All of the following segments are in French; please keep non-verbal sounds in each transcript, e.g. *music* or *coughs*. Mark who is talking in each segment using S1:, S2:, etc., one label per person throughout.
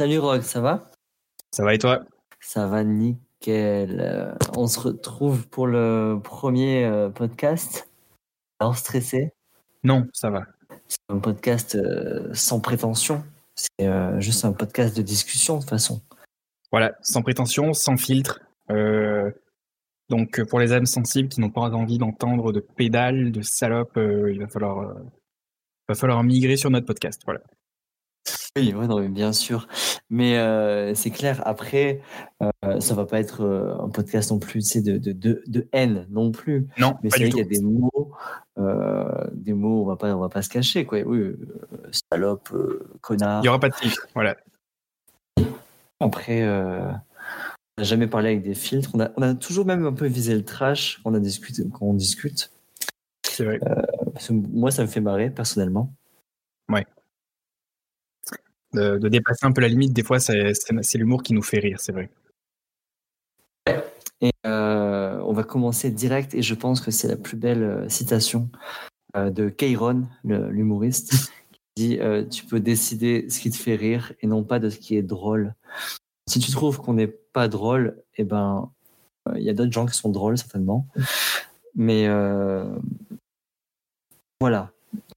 S1: Salut Rock, ça va?
S2: Ça va et toi?
S1: Ça va nickel. Euh, on se retrouve pour le premier euh, podcast. Alors stressé?
S2: Non, ça va.
S1: C'est un podcast euh, sans prétention. C'est juste un podcast de discussion de toute façon.
S2: Voilà, sans prétention, sans filtre. donc pour les âmes sensibles qui n'ont pas envie d'entendre de pédales, de salopes, il va falloir, va falloir migrer sur notre podcast. Voilà.
S1: Oui, non, bien sûr. Mais euh, c'est clair, après, euh, ça va pas être euh, un podcast non plus de, de, de, de haine non plus.
S2: Non,
S1: mais c'est vrai qu'il y a des mots, des mots, on va pas, on va pas se cacher, quoi. Oui, salope, connard.
S2: Il y aura pas de filtre, voilà.
S1: Après, on n'a jamais parlé avec des filtres. On a, on a toujours même un peu visé le trash quand on, a discuté, quand on discute.
S2: C'est vrai.
S1: moi, ça me fait marrer, personnellement.
S2: De, dépasser un peu la limite. Des fois, c'est l'humour qui nous fait rire, c'est vrai.
S1: Et euh, on va commencer direct, et je pense que c'est la plus belle euh, citation euh, de Kairon, l'humoriste, *laughs* qui dit Tu peux décider ce qui te fait rire et non pas de ce qui est drôle. Si tu trouves qu'on n'est pas drôle, eh ben, il y a d'autres gens qui sont drôles, certainement. Mais voilà,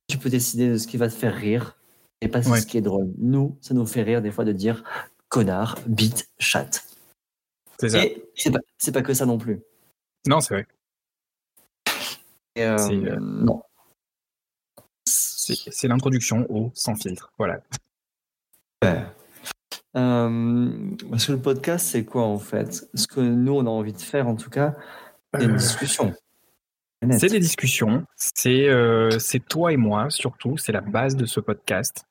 S1: tu peux décider de ce qui va te faire rire et pas ce qui est drôle. Nous, ça nous fait rire des fois de dire connard, bite, chat.
S2: C'est ça.
S1: Et c'est pas, que ça non plus.
S2: Non, c'est vrai.
S1: Euh, euh, non.
S2: C'est l'introduction au sans filtre. Voilà.
S1: Euh, parce que le podcast, c'est quoi en fait? Ce que nous, on a envie de faire en tout cas, c'est une discussion.
S2: C'est des discussions. C'est toi et moi surtout. C'est la base de ce podcast.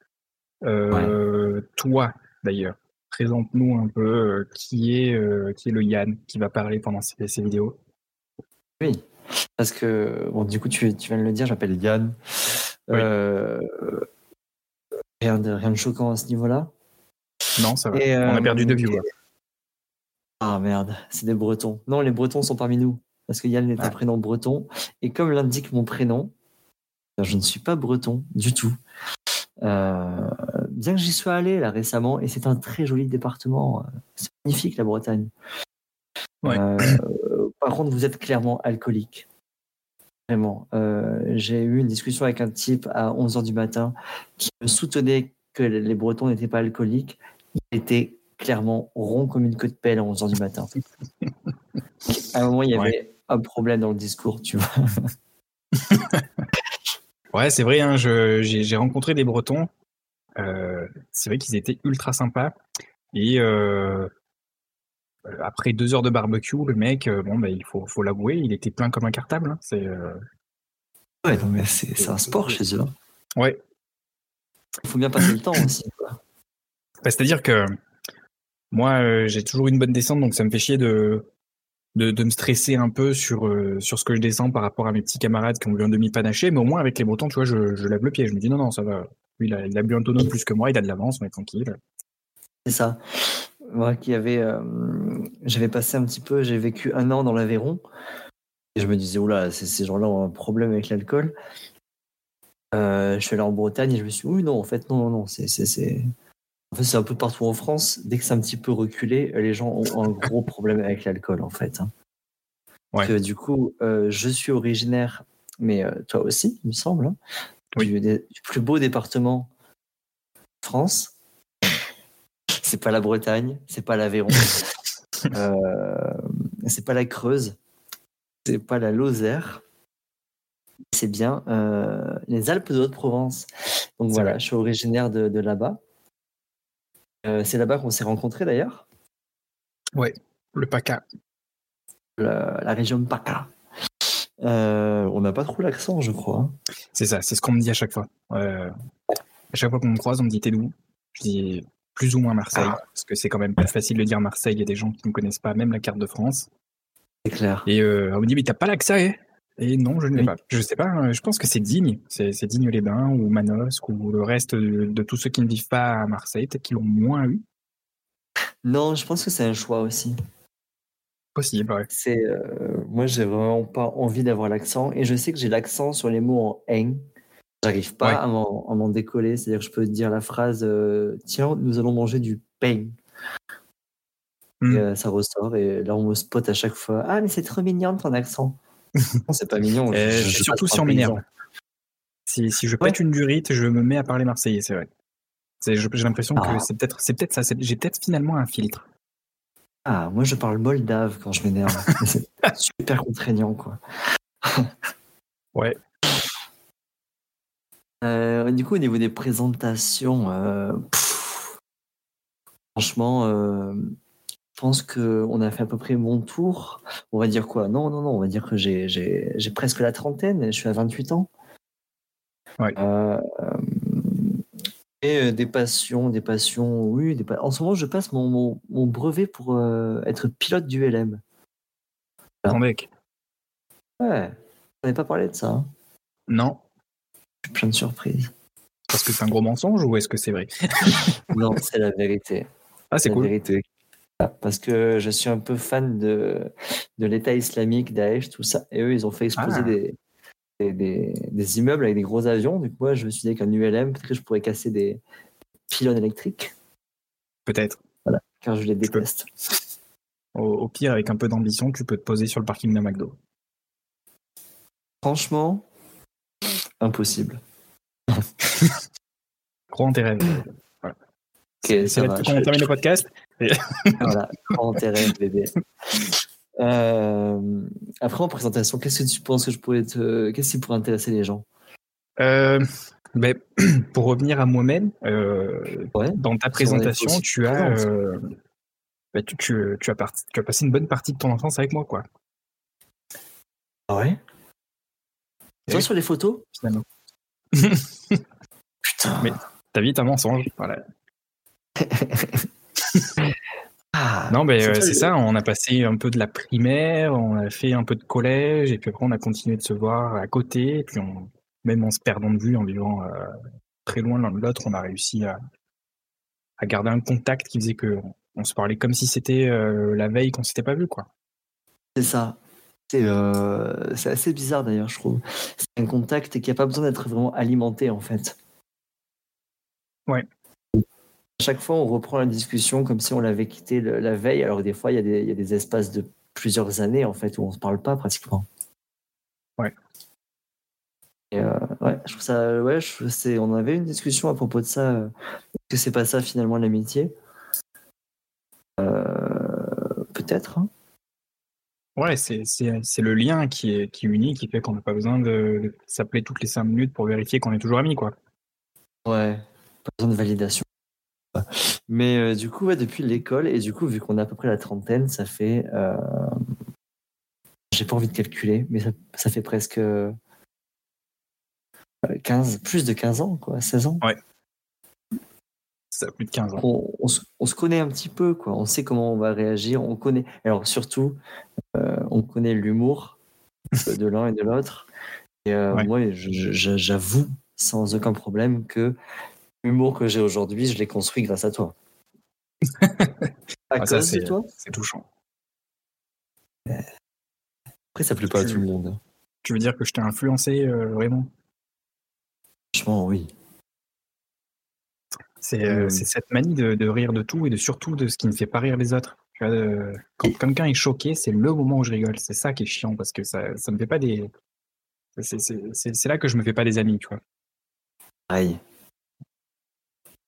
S2: Euh, toi, d'ailleurs, présente-nous un peu euh, qui, est, euh, qui est le Yann qui va parler pendant ces, ces vidéos.
S1: Oui, parce que, bon, du coup, tu, tu viens de le dire, j'appelle Yann. rien, de, rien de choquant à ce niveau-là.
S2: Non, ça va. On a perdu deux viewers.
S1: Ah merde, c'est des Bretons. Non, les Bretons sont parmi nous. Parce que Yann est un ah. prénom breton. Et comme l'indique mon prénom, je ne suis pas breton du tout. Euh, bien que j'y sois allé là récemment, et c'est un très joli département. C'est magnifique la Bretagne. Euh, par contre, vous êtes clairement alcoolique. Vraiment. Euh, j'ai eu une discussion avec un type à 11h du matin qui me soutenait que les Bretons n'étaient pas alcooliques. Il était clairement rond comme une queue de pelle à 11h du matin. à un moment, il y avait un problème dans le discours, tu vois. *laughs*
S2: Ouais, c'est vrai, hein, j'ai rencontré des Bretons. Euh, c'est vrai qu'ils étaient ultra sympas. Et euh, après deux heures de barbecue, le mec, euh, bon, bah, il faut, faut l'avouer, il était plein comme un cartable. Hein, c'est,
S1: Ouais, mais c'est un sport chez eux. Hein.
S2: Ouais.
S1: Il faut bien passer le temps aussi. Bah,
S2: c'est-à-dire que moi, j'ai toujours une bonne descente, donc ça me fait chier de, de, me stresser un peu sur, euh, sur ce que je descends par rapport à mes petits camarades qui ont bu un demi-panaché, mais au moins avec les Bretons, tu vois, je, je lève le pied. Je me dis non, non, ça va. Il a, il a bu un tonneau plus que moi, il a de l'avance, on est tranquille.
S1: C'est ça. Moi qui avait, euh, j'avais passé un petit peu, j'ai vécu un an dans l'Aveyron, et je me disais, oula, ces gens-là ont un problème avec l'alcool. Euh, je suis allé en Bretagne et je me suis dit, oui, non, en fait, non, non, non, c'est en fait, c'est un peu partout en France. Dès que c'est un petit peu reculé, les gens ont un gros problème avec l'alcool, en fait. Hein. du coup, euh, je suis originaire, mais toi aussi, il me semble, hein, du, plus beau département France. *laughs* C'est pas la Bretagne, c'est pas l'Aveyron, *laughs* euh, c'est pas la Creuse, c'est pas la Lozère, c'est bien les Alpes de Haute-Provence. Donc voilà, je suis originaire de là-bas. Euh, c'est là-bas qu'on s'est rencontrés d'ailleurs.
S2: Ouais, le PACA.
S1: La, région PACA. Euh, on n'a pas trop l'accent, je crois. Hein.
S2: C'est ça, c'est ce qu'on me dit à chaque fois. à chaque fois qu'on me croise, on me dit t'es d'où? Je dis plus ou moins Marseille, ah. parce que c'est quand même pas facile de dire Marseille. Il y a des gens qui ne connaissent pas même la carte de France.
S1: C'est clair.
S2: Et euh, on me dit mais t'as pas l'accent, hein et non, je ne l'ai pas. Je sais pas, hein, je pense que c'est Digne. C'est Digne les Bains ou Manosque ou le reste de, tous ceux qui ne vivent pas à Marseille, peut-être qu'ils l'ont moins eu.
S1: Non, je pense que c'est un choix aussi.
S2: Possible, ouais.
S1: C'est, euh, moi, j'ai vraiment pas envie d'avoir l'accent. Et je sais que j'ai l'accent sur les mots en eng. J'arrive pas à m'en décoller. C'est-à-dire que je peux dire la phrase euh, Tiens, nous allons manger du bang.
S2: Hmm.
S1: Et, euh, ça ressort et là on me spot à chaque fois. Ah mais c'est trop mignon ton accent. *laughs* non, c'est pas mignon. je-
S2: Euh,
S1: je- je
S2: surtout si on m'énerve. Si, si je
S1: Ouais.
S2: pète une durite, je me mets à parler marseillais, c'est vrai. C'est- J'ai l'impression
S1: Ah.
S2: que c'est peut-être c'est peut-être ça. c'est- J'ai peut-être finalement un filtre.
S1: Ah, moi je parle moldave quand je m'énerve. C'est *laughs* super contraignant quoi. *laughs*
S2: Ouais.
S1: Euh, du coup, au niveau des présentations, euh, pff, franchement, euh, je pense qu'on a fait à peu près mon tour. On va dire quoi? Non, non, non, on va dire que j'ai- presque la trentaine, je suis à 28 ans.
S2: Ouais.
S1: Euh, et euh, des passions, des passions, oui. Des pa- En ce moment, je passe mon, mon, mon brevet pour euh, être pilote du LM. Ah.
S2: Grand mec.
S1: Ouais, on n'avait pas parlé de ça. hein.
S2: Non.
S1: J'ai plein de surprises.
S2: Parce que c'est un gros mensonge ou est-ce que c'est vrai? *laughs*
S1: Non, c'est la vérité.
S2: Ah, c'est
S1: la
S2: cool.
S1: vérité. Ah, Parce que je suis un peu fan de, de l'État islamique, Daesh, tout ça. Et eux, ils ont fait exploser
S2: Ah.
S1: des, des, immeubles avec des gros avions. Du coup, moi, je me suis dit qu'un ULM, peut-être que je pourrais casser des pylônes électriques,
S2: Peut-être.
S1: car je les déteste.
S2: Au, au pire, avec un peu d'ambition, tu peux te poser sur le parking d'un McDo.
S1: Franchement, impossible. *laughs*
S2: Gros intérêt. Voilà.
S1: Ok,
S2: C'est
S1: ça va.
S2: là-dessus
S1: Je-
S2: qu'on termine le podcast. *laughs*
S1: Voilà, grand intérêt, bébé. *laughs* Euh, après, en présentation, qu'est-ce que tu penses que je pourrais te. Qu'est-ce qui pourrait intéresser les gens?
S2: Euh, ben, *clears throat* pour revenir à moi-même, euh,
S1: Ouais.
S2: dans ta présentation, tu as, euh, ben, tu, tu- tu as parti- tu as passé une bonne partie de ton enfance avec moi, quoi,
S1: Ah ouais? Toi,
S2: Oui.
S1: sur les photos?
S2: Finalement. *laughs*
S1: Putain.
S2: Mais- Ta vie est un mensonge. Voilà. *laughs*
S1: Ah,
S2: Non, ben,
S1: c'est
S2: euh, ça. On a passé un peu de la primaire, on a fait un peu de collège, et puis après, on a continué de se voir à côté. Et puis, on, même en se perdant de vue, en vivant euh, très loin l'un de l'autre, on a réussi à, à garder un contact qui faisait que on se parlait comme si c'était euh, la veille qu'on s'était pas vu, quoi.
S1: C'est ça. C'est c'est assez bizarre d'ailleurs, je trouve. C'est un contact qui n'a pas besoin d'être vraiment alimenté en fait.
S2: Ouais.
S1: À chaque fois, on reprend la discussion comme si on l'avait quitté le- la veille, alors que des fois, il y, a des- il y a des espaces de plusieurs années en fait où on ne se parle pas pratiquement.
S2: Ouais.
S1: Et, euh, ouais, je trouve ça. Ouais, je- c'est- on avait une discussion à propos de ça. euh, Est-ce que c'est pas ça finalement l'amitié Euh, Peut-être. hein.
S2: Ouais, c'est c'est- c'est le lien qui est qui unit, qui fait qu'on n'a pas besoin de, de s'appeler toutes les cinq minutes pour vérifier qu'on est toujours amis, quoi.
S1: Ouais, pas besoin de validation. Mais euh, du coup, ouais, depuis l'école, et du coup, vu qu'on a à peu près la trentaine, ça fait. euh, J'ai pas envie de calculer, mais ça, ça fait presque euh, 15, plus de 15 ans, quoi, 16 ans.
S2: Ça a plus de 15 ans.
S1: On, on se, on se connaît un petit peu, quoi. On sait comment on va réagir. On connaît. Alors surtout, euh, on connaît l'humour de l'un et de l'autre. Et euh,
S2: Ouais.
S1: moi, j'avoue sans aucun problème que l'humour que j'ai aujourd'hui, je l'ai construit grâce à toi. à
S2: Ah, ça,
S1: cause de
S2: c'est-
S1: toi?
S2: C'est touchant.
S1: Après, ça plaît pas à tout le monde.
S2: Tu veux dire que je t'ai influencé euh, vraiment?
S1: Franchement, oui.
S2: C'est euh, c'est cette manie de, de rire de tout et de surtout de ce qui ne fait pas rire les autres. Euh, quand quelqu'un est choqué, c'est le moment où je rigole. C'est ça qui est chiant parce que ça, ça me fait pas des. c'est- là que je me fais pas des amis, tu vois.
S1: Pareil.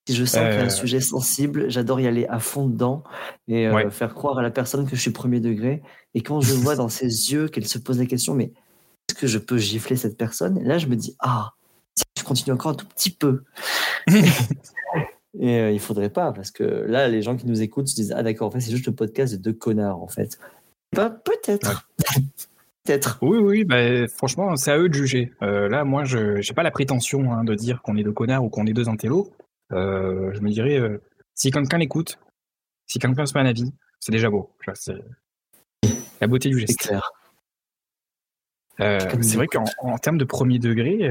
S1: Si je sens qu'il y a
S2: Euh.
S1: un sujet sensible, j'adore y aller à fond dedans et euh, faire croire à la personne que je suis premier degré. Et quand je vois dans *laughs* ses yeux qu'elle se pose la question, mais est-ce que je peux gifler cette personne? Là, je me dis, ah, si je continue encore un tout petit peu. *laughs* et euh, il faudrait pas, parce que là, les gens qui nous écoutent se disent, ah d'accord, en fait, c'est juste le podcast de deux connards, en fait. Bah, peut-être. *laughs* peut-être.
S2: Oui, oui, bah, franchement, c'est à eux de juger. Euh, là, moi, je j'ai pas la prétention hein, de dire qu'on est deux connards ou qu'on est deux intellos. Euh, je me dirais, euh, si quelqu'un l'écoute, si quelqu'un se met un avis, c'est déjà beau. C'est la beauté du
S1: C'est
S2: geste.
S1: clair.
S2: Euh, c'est vrai qu'en termes de premier degré,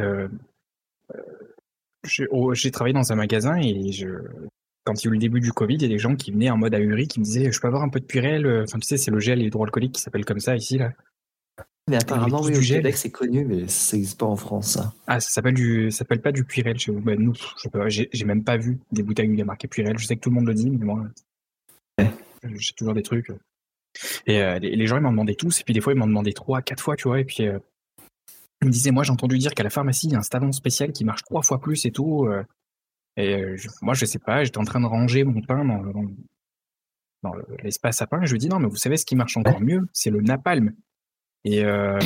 S2: j'ai oh, j'ai travaillé dans un magasin et je, quand il y a eu le début du Covid, il y a des gens qui venaient en mode ahuri qui me disaient Je peux avoir un peu de Purel Enfin, tu sais, c'est le gel hydroalcoolique qui s'appelle comme ça ici. là.
S1: Mais apparemment, oui, au
S2: gel.
S1: Québec, c'est connu, mais ça n'existe pas en France, ça.
S2: Ah, ça s'appelle du, ça s'appelle pas du Purel chez vous. Ben, nous, j'ai j'ai même pas vu des bouteilles où il y a marqué Purel. Je sais que tout le monde le dit, mais moi,
S1: Ouais.
S2: j'ai toujours des trucs. Et euh, les, les gens, ils m'en demandaient tous, et puis des fois, ils m'en demandaient trois, quatre fois, tu vois, et puis euh, ils me disaient, moi, j'ai entendu dire qu'à la pharmacie, il y a un stavon spécial qui marche trois fois plus et tout. euh, et euh, je- moi, je sais pas, j'étais en train de ranger mon pain dans, dans- dans le- l'espace à pain, et je lui dis, non, mais vous savez ce qui marche encore mieux, c'est le napalm. Et euh,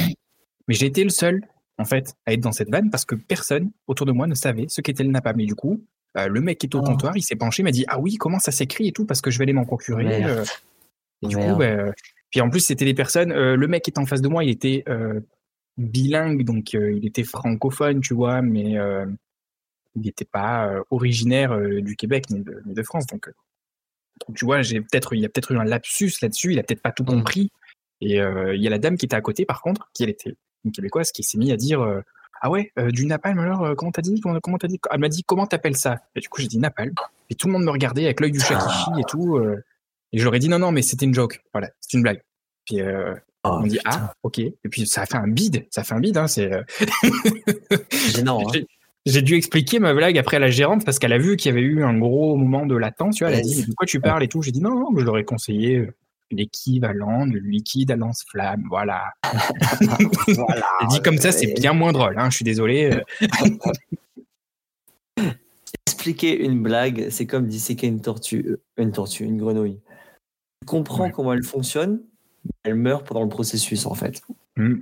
S2: mais j'ai été le seul, en fait, à être dans cette vanne parce que personne autour de moi ne savait ce qu'était le napalm. Et du coup, euh, le mec qui était au
S1: Oh.
S2: comptoir, il s'est penché, il m'a dit Ah oui, comment ça s'écrit et tout, parce que je vais aller m'en procurer. Euh. Et du coup, euh, puis en plus, c'était des personnes. euh, le mec qui était en face de moi, il était bilingue, donc il était francophone, tu vois, mais il n'était pas originaire du Québec ni de, ni de France. Donc, donc, tu vois, j'ai peut-être, il y a peut-être eu un lapsus là-dessus. Il a peut-être pas tout
S1: Mm.
S2: compris. Et euh, il y a la dame qui était à côté, par contre, qui elle était une québécoise, qui s'est mise à dire euh, ah ouais, euh, du napalm alors euh, comment t'as dit comment, comment t'as dit Elle m'a dit comment t'appelles ça? Et du coup j'ai dit napalm. Et tout le monde me regardait avec l'œil du chat qui chie et tout. euh, et j'aurais dit non non mais c'était une joke, voilà, c'est une blague. Puis
S1: Oh,
S2: on dit
S1: putain.
S2: ah ok. Et puis ça a fait un bide, ça a fait un bide. Hein, c'est
S1: Gênant, *laughs* hein.
S2: j'ai- dû expliquer ma blague après à la gérante parce qu'elle a vu qu'il y avait eu un gros moment de latence. Tu vois, elle a dit de quoi tu parles et tout. J'ai dit non, non, je leur ai conseillé l'équivalent de liquide à lance-flamme. Voilà.
S1: voilà. *laughs*
S2: Dit comme ça, c'est bien moins drôle. Hein, je suis désolé. euh. *laughs*
S1: Expliquer une blague, c'est comme disséquer une tortue, euh, une tortue, une grenouille. Tu comprends
S2: Ouais.
S1: comment elle fonctionne, mais elle meurt pendant le processus, en fait.
S2: Hmm.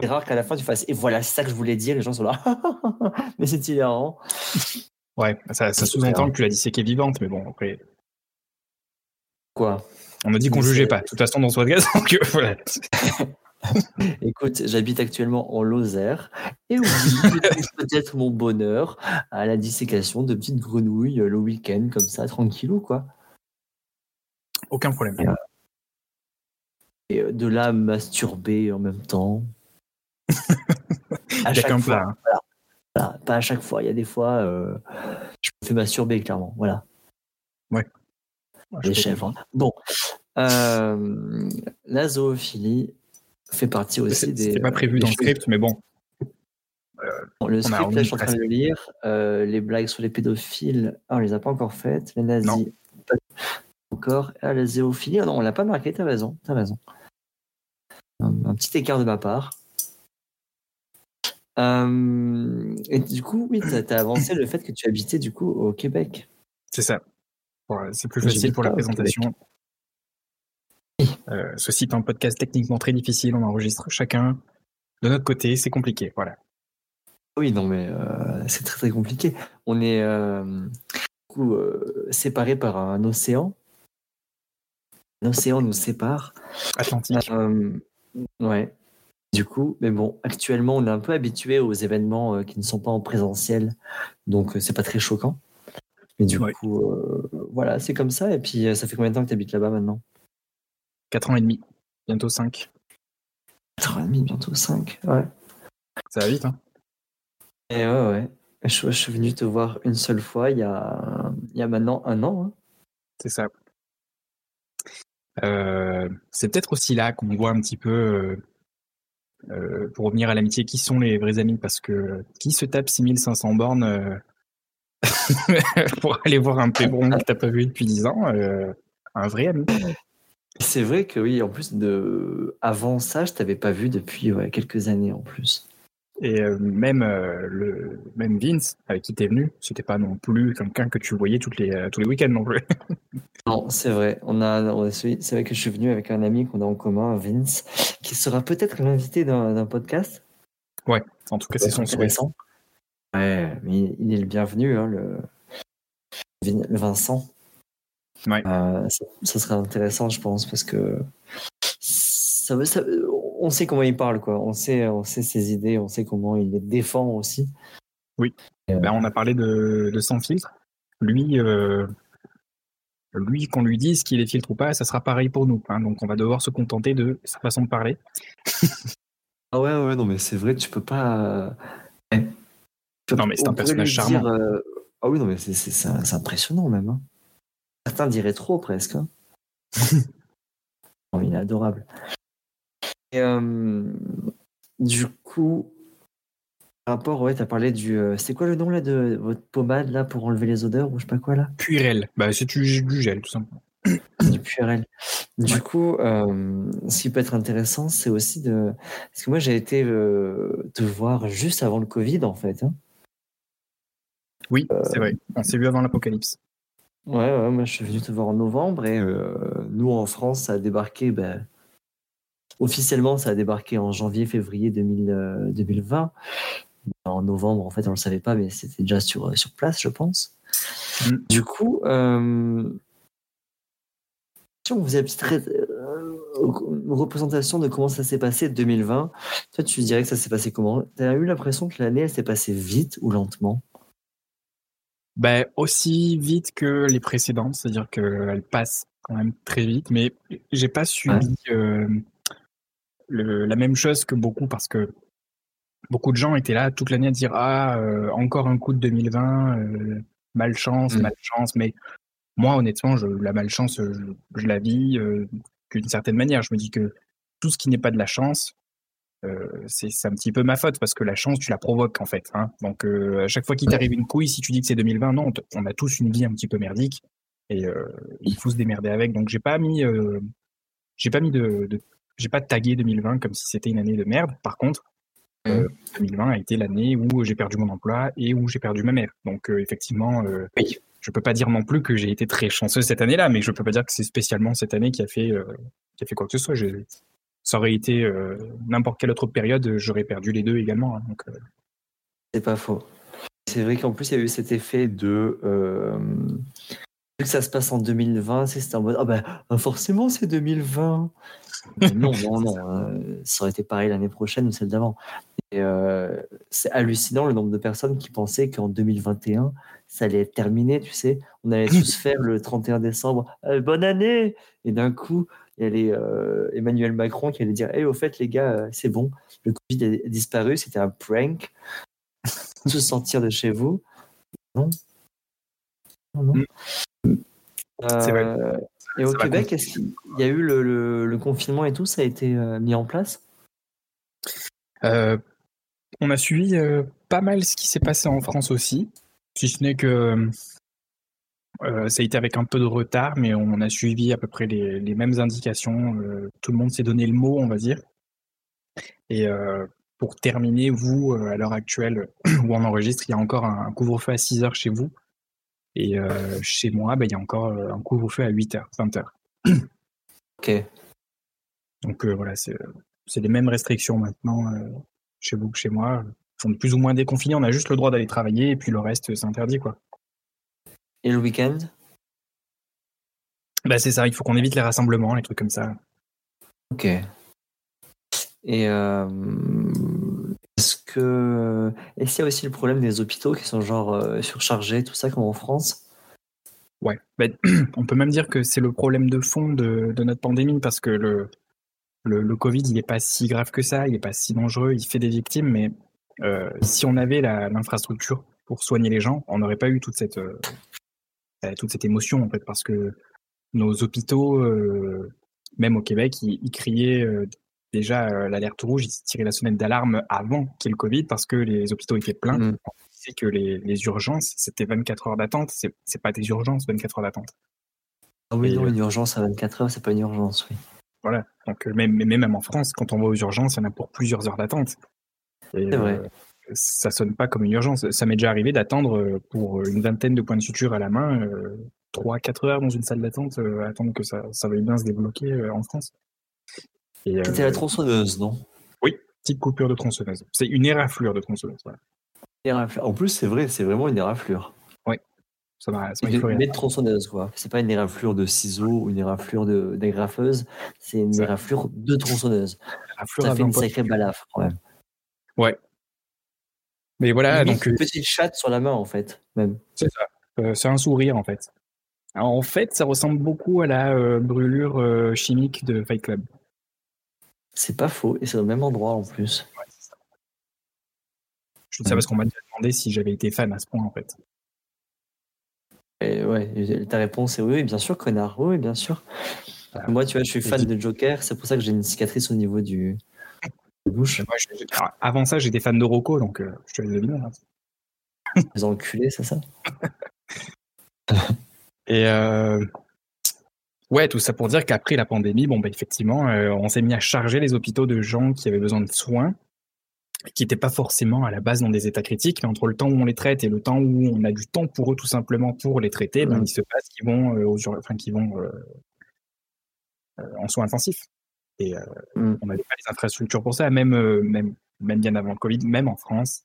S1: C'est rare qu'à la fin tu fasses et voilà c'est ça que je voulais dire, les gens sont là. *laughs* mais c'est hilarant.
S2: Ouais, ça, sous-entend que tu l'as est vivante, mais bon, après,
S1: Quoi
S2: on a dit qu'on
S1: Mais
S2: jugeait pas. De toute façon, dans ce podcast, *laughs* donc euh, voilà. *laughs*
S1: Écoute, j'habite actuellement en Lozère et oui, *laughs* peut-être mon bonheur à la dissécation de petites grenouilles euh, le week-end, comme ça, tranquillou, quoi.
S2: Aucun problème.
S1: Et euh, de là, masturber en même temps. À chaque fois,
S2: plat. hein.
S1: voilà, pas à chaque fois. Il y a des fois, euh, je me fais masturber, clairement. Voilà,
S2: Ouais,
S1: les chèvres. hein. Bon, euh, la zoophilie fait partie aussi des.
S2: C'était pas prévu dans le script, mais bon.
S1: Bon, le script, là, je suis en train de le lire. Euh, les blagues sur les pédophiles, ah, on les a pas encore faites. Les nazis,
S2: Non.
S1: pas encore. Ah, la zéophilie, ah non, on l'a pas marqué. T'as raison, t'as raison. Un, un petit écart de ma part. Euh, et du coup, oui, t'as as avancé le fait que tu habitais du coup au Québec.
S2: C'est ça. Voilà, c'est plus facile pour la présentation. Euh, ceci est un podcast techniquement très difficile. On enregistre chacun de notre côté. C'est compliqué. Voilà.
S1: Oui, non, mais euh, c'est très très compliqué. On est euh, du coup euh, séparés par un océan. Un océan nous sépare.
S2: Atlantique.
S1: Euh, ouais. Du coup, mais bon, actuellement, on est un peu habitué aux événements euh, qui ne sont pas en présentiel, donc euh, c'est pas très choquant. Du
S2: Ouais.
S1: coup, euh, voilà, c'est comme ça. Et puis, euh, ça fait combien de temps que tu habites là-bas maintenant?
S2: 4 ans et demi. Bientôt 5.
S1: 4 ans et demi, bientôt 5. Ouais.
S2: Ça va vite, hein.
S1: Et ouais, ouais. Je, je suis venu te voir une seule fois il y a, il y a maintenant un an. hein.
S2: C'est ça. Euh, c'est peut-être aussi là qu'on voit un petit peu, euh, pour revenir à l'amitié, qui sont les vrais amis, parce que qui se tape 6500 bornes *laughs* pour aller voir un pébron que t'as pas vu depuis 10 ans, euh, un vrai ami.
S1: C'est vrai que oui, en plus de avant ça, je t'avais pas vu depuis ouais, quelques années en plus.
S2: Et euh, même euh, le même Vince avec qui t'es venu, c'était pas non plus quelqu'un que tu voyais toutes les, tous les week-ends non plus. *laughs*
S1: Non, c'est vrai. On a, on a- c'est vrai que je suis venu avec un ami qu'on a en commun, Vince, qui sera peut-être l'invité d'un podcast.
S2: En tout cas, c'est son souhait.
S1: Ouais, mais il est le bienvenu, hein, le, Vin- le Vincent.
S2: Ouais.
S1: Euh, ça, ça sera intéressant, je pense, parce que ça, on sait comment il parle, quoi. On sait, on sait ses idées, on sait comment il les défend aussi.
S2: Ben, on a parlé de, de sans filtre. Lui, euh, lui, qu'on lui dise qu'il est filtre ou pas, ça sera pareil pour nous. hein. donc on va devoir se contenter de sa façon de parler. *laughs*
S1: Ah ouais, ouais, non, mais c'est vrai, tu peux pas. Ouais.
S2: Non, mais c'est un personnage charmant.
S1: euh, Ah oui, non, mais c'est- impressionnant même. hein. Certains diraient trop presque. hein. *laughs* Oh, il est adorable. Et, euh, du coup, par rapport, ouais, t'as parlé du. euh, c'est quoi le nom là de votre pommade là pour enlever les odeurs ou je sais pas quoi là?
S2: Puirel. Bah, c'est du, du gel, tout simplement. *coughs*
S1: Du Purell. Du coup, euh, ce qui peut être intéressant, c'est aussi de. Parce que moi, j'ai été euh, te voir juste avant le Covid en fait. hein.
S2: Oui, c'est vrai. On s'est vu avant l'apocalypse.
S1: Ouais, ouais, moi je suis venu te voir en novembre et euh, nous en France, ça a débarqué. Ben, officiellement, ça a débarqué en janvier-février 2000, euh, 2020. En novembre, en fait, on le savait pas, mais c'était déjà sur, sur place, je pense.
S2: Mm.
S1: Du coup, euh, si on faisait une petite euh, une représentation de comment ça s'est passé 2020, toi, tu dirais que ça s'est passé comment? Tu as eu l'impression que l'année, elle s'est passée vite ou lentement?
S2: Bah, aussi vite que les précédentes, c'est-à-dire qu'elles passent quand même très vite, mais j'ai pas suivi euh, le- la même chose que beaucoup parce que beaucoup de gens étaient là toute l'année à dire Ah, euh, encore un coup de 2020, euh, malchance,
S1: Mm.
S2: malchance, mais moi, honnêtement, je, la malchance, je, je la vis d'une certaine manière. Je me dis que tout ce qui n'est pas de la chance, euh, c'est un petit peu ma faute parce que la chance, tu la provoques en fait. Hein. Donc, euh, à chaque fois qu'il t'arrive une couille, si tu dis que c'est 2020, non, on a tous une vie un petit peu merdique et euh, il faut se démerder avec. Donc, j'ai pas mis, j'ai pas mis de, de- j'ai pas tagué 2020 comme si c'était une année de merde. Par contre, euh, 2020 a été l'année où j'ai perdu mon emploi et où j'ai perdu ma mère. Donc, effectivement,
S1: Oui.
S2: je peux pas dire non plus que j'ai été très chanceux cette année-là, mais je peux pas dire que c'est spécialement cette année qui a fait, qui a fait quoi que ce soit. Ça aurait été euh, n'importe quelle autre période, j'aurais perdu les deux également. hein. donc, euh,
S1: C'est pas faux. C'est vrai qu'en plus, il y a eu cet effet de. euh, vu que ça se passe en 2020, c'est- c'était en mode Ah ben ah, forcément, c'est 2020. Mais non, *laughs* non, non. euh, ça aurait été pareil l'année prochaine ou celle d'avant. Et euh, c'est hallucinant le nombre de personnes qui pensaient qu'en 2021, ça allait être terminé, tu sais. On allait tous *laughs* faire le 31 décembre Euh, Bonne année Et d'un coup, il y avait euh, Emmanuel Macron qui allait dire Hey, au fait, les gars, euh, c'est bon, le Covid a disparu, c'était un prank. *laughs* Tous sortir de chez vous. Non. Non, non.
S2: C'est vrai.
S1: Euh, et au Québec, est-ce qu'il y a eu le, le- le confinement et tout, ça a été euh, mis en place?
S2: On a suivi pas mal ce qui s'est passé en France aussi, si ce n'est que euh, ça a été avec un peu de retard, mais on a suivi à peu près les, les mêmes indications. euh, tout le monde s'est donné le mot, on va dire. Et euh, pour terminer, vous, à l'heure actuelle *clears throat* où on enregistre, il y a encore un, un couvre-feu à 6 heures chez vous. Et chez moi, bah, il y a encore un couvre-feu à 8 heures, 20 heures. *clears throat*
S1: Ok.
S2: Donc voilà, c'est les mêmes restrictions maintenant chez vous que chez moi. On est plus ou moins déconfinés, on a juste le droit d'aller travailler et puis le reste, c'est interdit. quoi.
S1: Et le week-end?
S2: Bah, c'est ça, il faut qu'on évite les rassemblements, les trucs comme ça.
S1: Ok. Et euh, est-ce que est-ce qu'il y a aussi le problème des hôpitaux qui sont genre euh, surchargés, tout ça, comme en France?
S2: Ouais, bah, *clears throat* on peut même dire que c'est le problème de fond de, de notre pandémie parce que le, le, le Covid, il n'est pas si grave que ça, il n'est pas si dangereux, il fait des victimes, mais euh, si on avait l'infrastructure pour soigner les gens, on n'aurait pas eu toute cette, toute cette émotion en fait, parce que nos hôpitaux, euh, même au Québec, ils, ils criaient euh, déjà euh, l'alerte rouge, ils tiraient la sonnette d'alarme avant qu'il y ait le Covid parce que les hôpitaux étaient pleins.
S1: Mm.
S2: C'est que les, les urgences, c'était 24 heures d'attente, c'est pas des urgences, 24 heures d'attente.
S1: Ah oui,
S2: Et,
S1: non, une urgence à 24 heures, c'est pas une urgence, oui.
S2: Voilà. Donc, même, même en France, quand on va aux urgences, il y en a pour plusieurs heures d'attente.
S1: C'est vrai.
S2: euh, ça sonne pas comme une urgence. Ça m'est déjà arrivé d'attendre euh, pour une vingtaine de points de suture à la main, euh, 3-4 heures dans une salle d'attente, euh, attendre que ça, ça veuille bien se débloquer en France. Euh,
S1: C'était la tronçonneuse, non?
S2: Petite coupure de tronçonneuse. C'est une éraflure de tronçonneuse. Voilà.
S1: En plus, c'est vrai, c'est vraiment une éraflure.
S2: M'a ça m'a
S1: mais de tronçonneuse, quoi. C'est pas une éraflure de ciseaux ou une éraflure de d'agrafeuse, c'est une éraflure de tronçonneuse. Ça fait
S2: 20
S1: une sacrée balafre, quand même.
S2: Mais voilà, donc euh,
S1: une petite chatte sur la main, en fait, même.
S2: c'est ça. Euh, c'est un sourire en fait. Alors, en fait, ça ressemble beaucoup à la euh, brûlure euh, chimique de Fight Club.
S1: C'est pas faux, et c'est au même endroit, en plus.
S2: Je dis ça parce qu'on m'a demandé si j'avais été fan à ce point en fait.
S1: Et ouais, ta réponse est oui, oui, bien sûr, connard. Oui, bien sûr. Moi, tu vois, je suis fan de Joker, c'est pour ça que j'ai une cicatrice au niveau du bouche.
S2: Moi, je- je- alors, avant ça, j'étais fan de Rocco, donc euh, je te laisse deviner. hein. *laughs*
S1: Les enculés, c'est ça? *laughs*
S2: Et euh, ouais, tout ça pour dire qu'après la pandémie, bon, bah, effectivement, euh, on s'est mis à charger les hôpitaux de gens qui avaient besoin de soins, qui n'étaient pas forcément à la base dans des états critiques, mais entre le temps où on les traite et le temps où on a du temps pour eux tout simplement pour les traiter, ben,
S1: Mm.
S2: il se passe qu'ils vont, aux enfin, qu'ils vont en soins intensifs. Et euh,
S1: Mm.
S2: on n'avait pas les infrastructures pour ça, même, euh, même, même bien avant le Covid, même en France.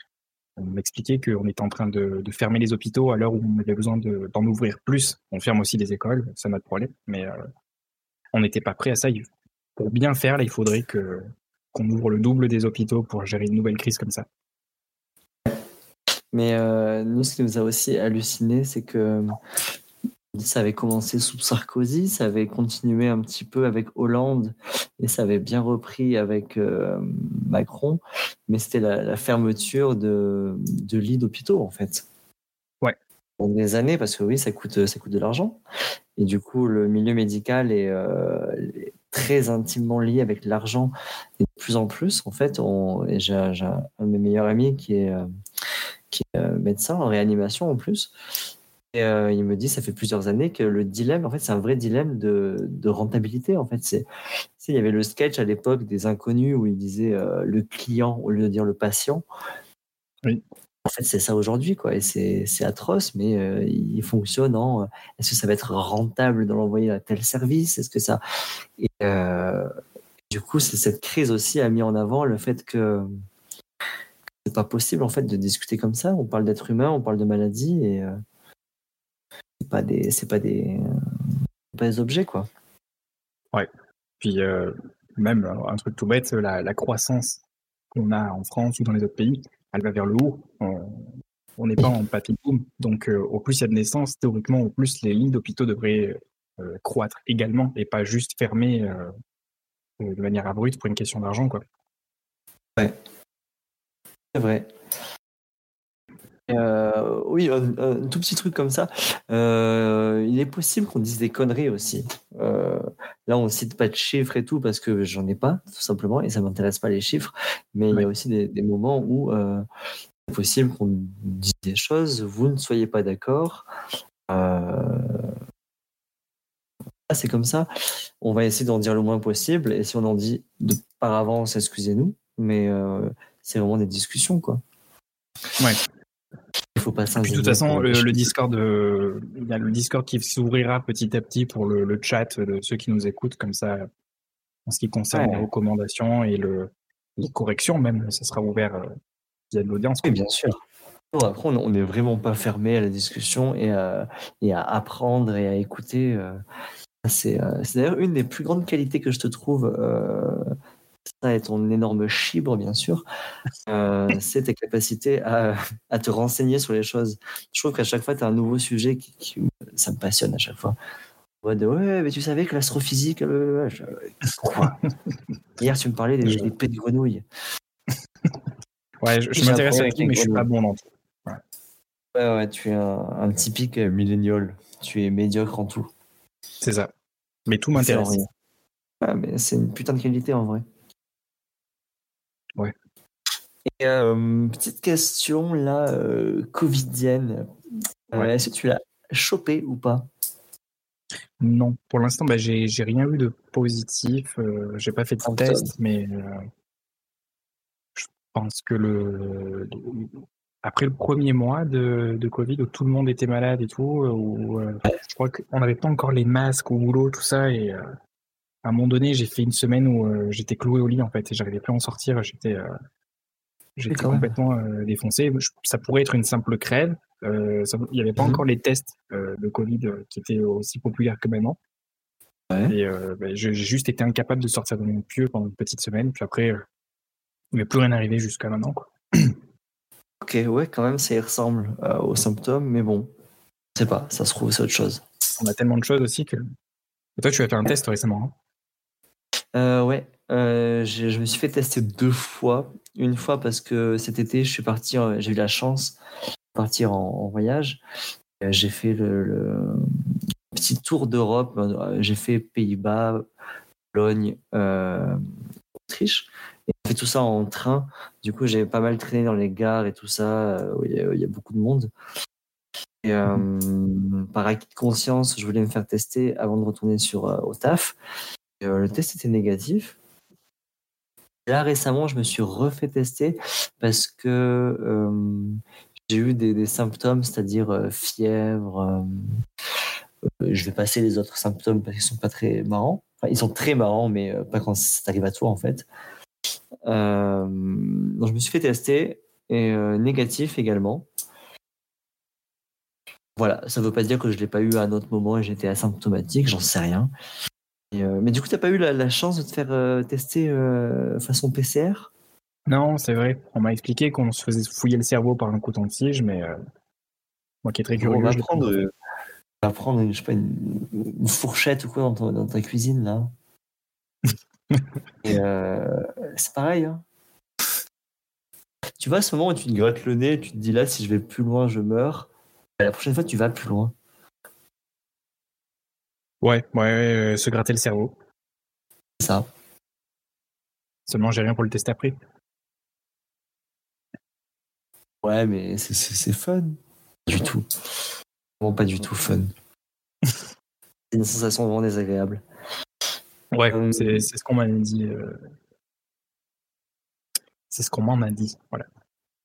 S2: On m'expliquait qu'on était en train de, de fermer les hôpitaux à l'heure où on avait besoin de- d'en ouvrir plus. On ferme aussi des écoles, ça n'a de problème, mais euh, on n'était pas prêt à ça. Pour bien faire, là, il faudrait que qu'on ouvre le double des hôpitaux pour gérer une nouvelle crise comme ça.
S1: Mais euh, nous, ce qui nous a aussi halluciné, c'est que ça avait commencé sous Sarkozy, ça avait continué un petit peu avec Hollande et ça avait bien repris avec euh, Macron, mais c'était la, la fermeture de, de lits d'hôpitaux en fait.
S2: Ouais.
S1: Pendant des années, parce que oui, ça coûte, ça coûte de l'argent. Et du coup, le milieu médical est, euh, est très intimement lié avec l'argent et de plus en plus, en fait, on, et j'ai un de mes meilleurs amis qui est, euh, qui est médecin en réanimation en plus. Et euh, il me dit, ça fait plusieurs années que le dilemme, en fait, c'est un vrai dilemme de, de rentabilité. En fait, c'est, il y avait le sketch à l'époque des inconnus où il disait euh, le client au lieu de dire le patient.
S2: Oui.
S1: En fait, c'est ça aujourd'hui, quoi. Et c'est, c'est atroce, mais euh, il fonctionne en est-ce que ça va être rentable de l'envoyer à tel service? Est-ce que ça. Et du coup, cette crise aussi a mis en avant le fait que c'est pas possible en fait de discuter comme ça. On parle d'être humain, on parle de maladie et c'est pas des, c'est pas des, pas des objets quoi.
S2: Puis euh, même euh, un truc tout bête, la, la croissance qu'on a en France ou dans les autres pays, elle va vers le haut. On- n'est pas en papy boom. Donc euh, au plus il y a de naissances, théoriquement, au plus les lignes d'hôpitaux devraient euh, croître également et pas juste fermer de manière abrupte pour une question d'argent. quoi.
S1: C'est vrai. Euh, oui, un, un tout petit truc comme ça. Euh, il est possible qu'on dise des conneries aussi. Euh, là, on cite pas de chiffres et tout parce que j'en ai pas, tout simplement, et ça m'intéresse pas les chiffres. Mais il y a aussi des, des moments où c'est possible qu'on dise des choses, vous ne soyez pas d'accord. Ah, c'est comme ça. On va essayer d'en dire le moins possible, et si on en dit de par avance, excusez-nous. Mais c'est vraiment des discussions, quoi.
S2: Ouais.
S1: Il faut pas
S2: de toute façon, le. Discord, euh, il y a le Discord qui s'ouvrira petit à petit pour le, le chat de ceux qui nous écoutent, comme ça, en ce qui concerne
S1: Ouais.
S2: les recommandations et le, les corrections même, ça sera ouvert euh, via de l'audience.
S1: Oui, bien sûr. Après, on n'est vraiment pas fermé à la discussion et à, et à apprendre et à écouter. euh, euh, c'est d'ailleurs une des plus grandes qualités que je te trouve. Euh, ça et ton énorme chibre, bien sûr. euh, *laughs* c'est ta capacité à, à te renseigner sur les choses. Je trouve qu'à chaque fois, tu as un nouveau sujet qui, qui- Ça me passionne à chaque fois. Ouais, mais tu savais que l'astrophysique. euh, je- Quoi *laughs* Hier, tu me parlais des, des pets de grenouilles. *laughs*
S2: Ouais, je, m'intéresse à
S1: avec
S2: mais je suis pas bon dans tout.
S1: Ouais, ouais, tu es un, un typique euh, millénial. Tu es médiocre en tout.
S2: C'est ça. Mais tout m'intéresse.
S1: Ouais, mais c'est une putain de qualité en vrai.
S2: Ouais.
S1: Et euh, petite question là, euh, covidienne. Euh,
S2: Ouais.
S1: Est-ce que tu l'as chopé ou pas?
S2: Non, pour l'instant, bah, j'ai rien eu de positif. j'ai pas fait de test, mais je pense que le, après le premier mois de, de Covid où tout le monde était malade et tout, où, euh, je crois qu'on n'avait pas encore les masques au boulot, tout ça, et euh, à un moment donné, j'ai fait une semaine où euh, j'étais cloué au lit en fait, et j'arrivais plus à en sortir. J'étais euh, j'étais complètement euh, défoncé. Je- ça pourrait être une simple crève. il n'y avait pas
S1: Mhm.
S2: encore les tests de Covid qui étaient aussi populaires que maintenant.
S1: Ouais.
S2: Et bah, j'ai juste été incapable de sortir de mon pieu pendant une petite semaine. Puis après, il m'est plus rien arrivé jusqu'à maintenant. Quoi. *clears throat*
S1: Ok, ouais, quand même, ça y ressemble aux symptômes, mais bon, je sais pas, ça se trouve, c'est autre chose.
S2: On a tellement de choses aussi que. Et toi, tu as fait un test récemment. hein
S1: Euh, ouais, euh, je me suis fait tester deux fois. Une fois parce que cet été, je suis parti, euh, j'ai eu la chance de partir en, en voyage. Euh, J'ai fait le, le petit tour d'Europe. J'ai fait Pays-Bas, Pologne, Autriche. Et j'ai fait tout ça en train. Du coup, j'ai pas mal traîné dans les gares et tout ça, où il y, a beaucoup de monde. Et par acquis de conscience, je voulais me faire tester avant de retourner sur, au taf. Le test était négatif. Là, récemment, je me suis refait tester parce que euh, j'ai eu des, symptômes, c'est-à-dire euh, fièvre. Euh, je vais passer les autres symptômes parce qu'ils sont pas très marrants. Ils sont très marrants, mais pas quand ça arrive à toi, en fait. donc, je me suis fait tester et négatif également. Voilà, ça ne veut pas dire que je ne l'ai pas eu à un autre moment et j'étais asymptomatique, j'en sais rien. Euh, mais du coup, tu n'as pas eu la, chance de te faire euh, tester euh, façon PCR
S2: Non, c'est vrai. On m'a expliqué qu'on se faisait fouiller le cerveau par un coton-tige, mais moi qui est très curieux.
S1: On va prendre, va prendre une, je sais pas, une, fourchette ou quoi dans, ta cuisine là. *laughs* c'est pareil. Hein. Tu vois, à ce moment où tu te grattes le nez, tu te dis là, si je vais plus loin, je meurs. La prochaine fois, tu vas plus loin.
S2: Ouais, ouais, euh, se gratter le cerveau.
S1: Ça.
S2: Seulement, j'ai rien pour le tester après.
S1: Ouais, mais c'est fun. Du tout. Vraiment pas du tout fun. *laughs* c'est une sensation vraiment désagréable.
S2: Ouais, euh, c'est ce qu'on m'a dit. Euh. C'est ce qu'on m'en a dit. Voilà.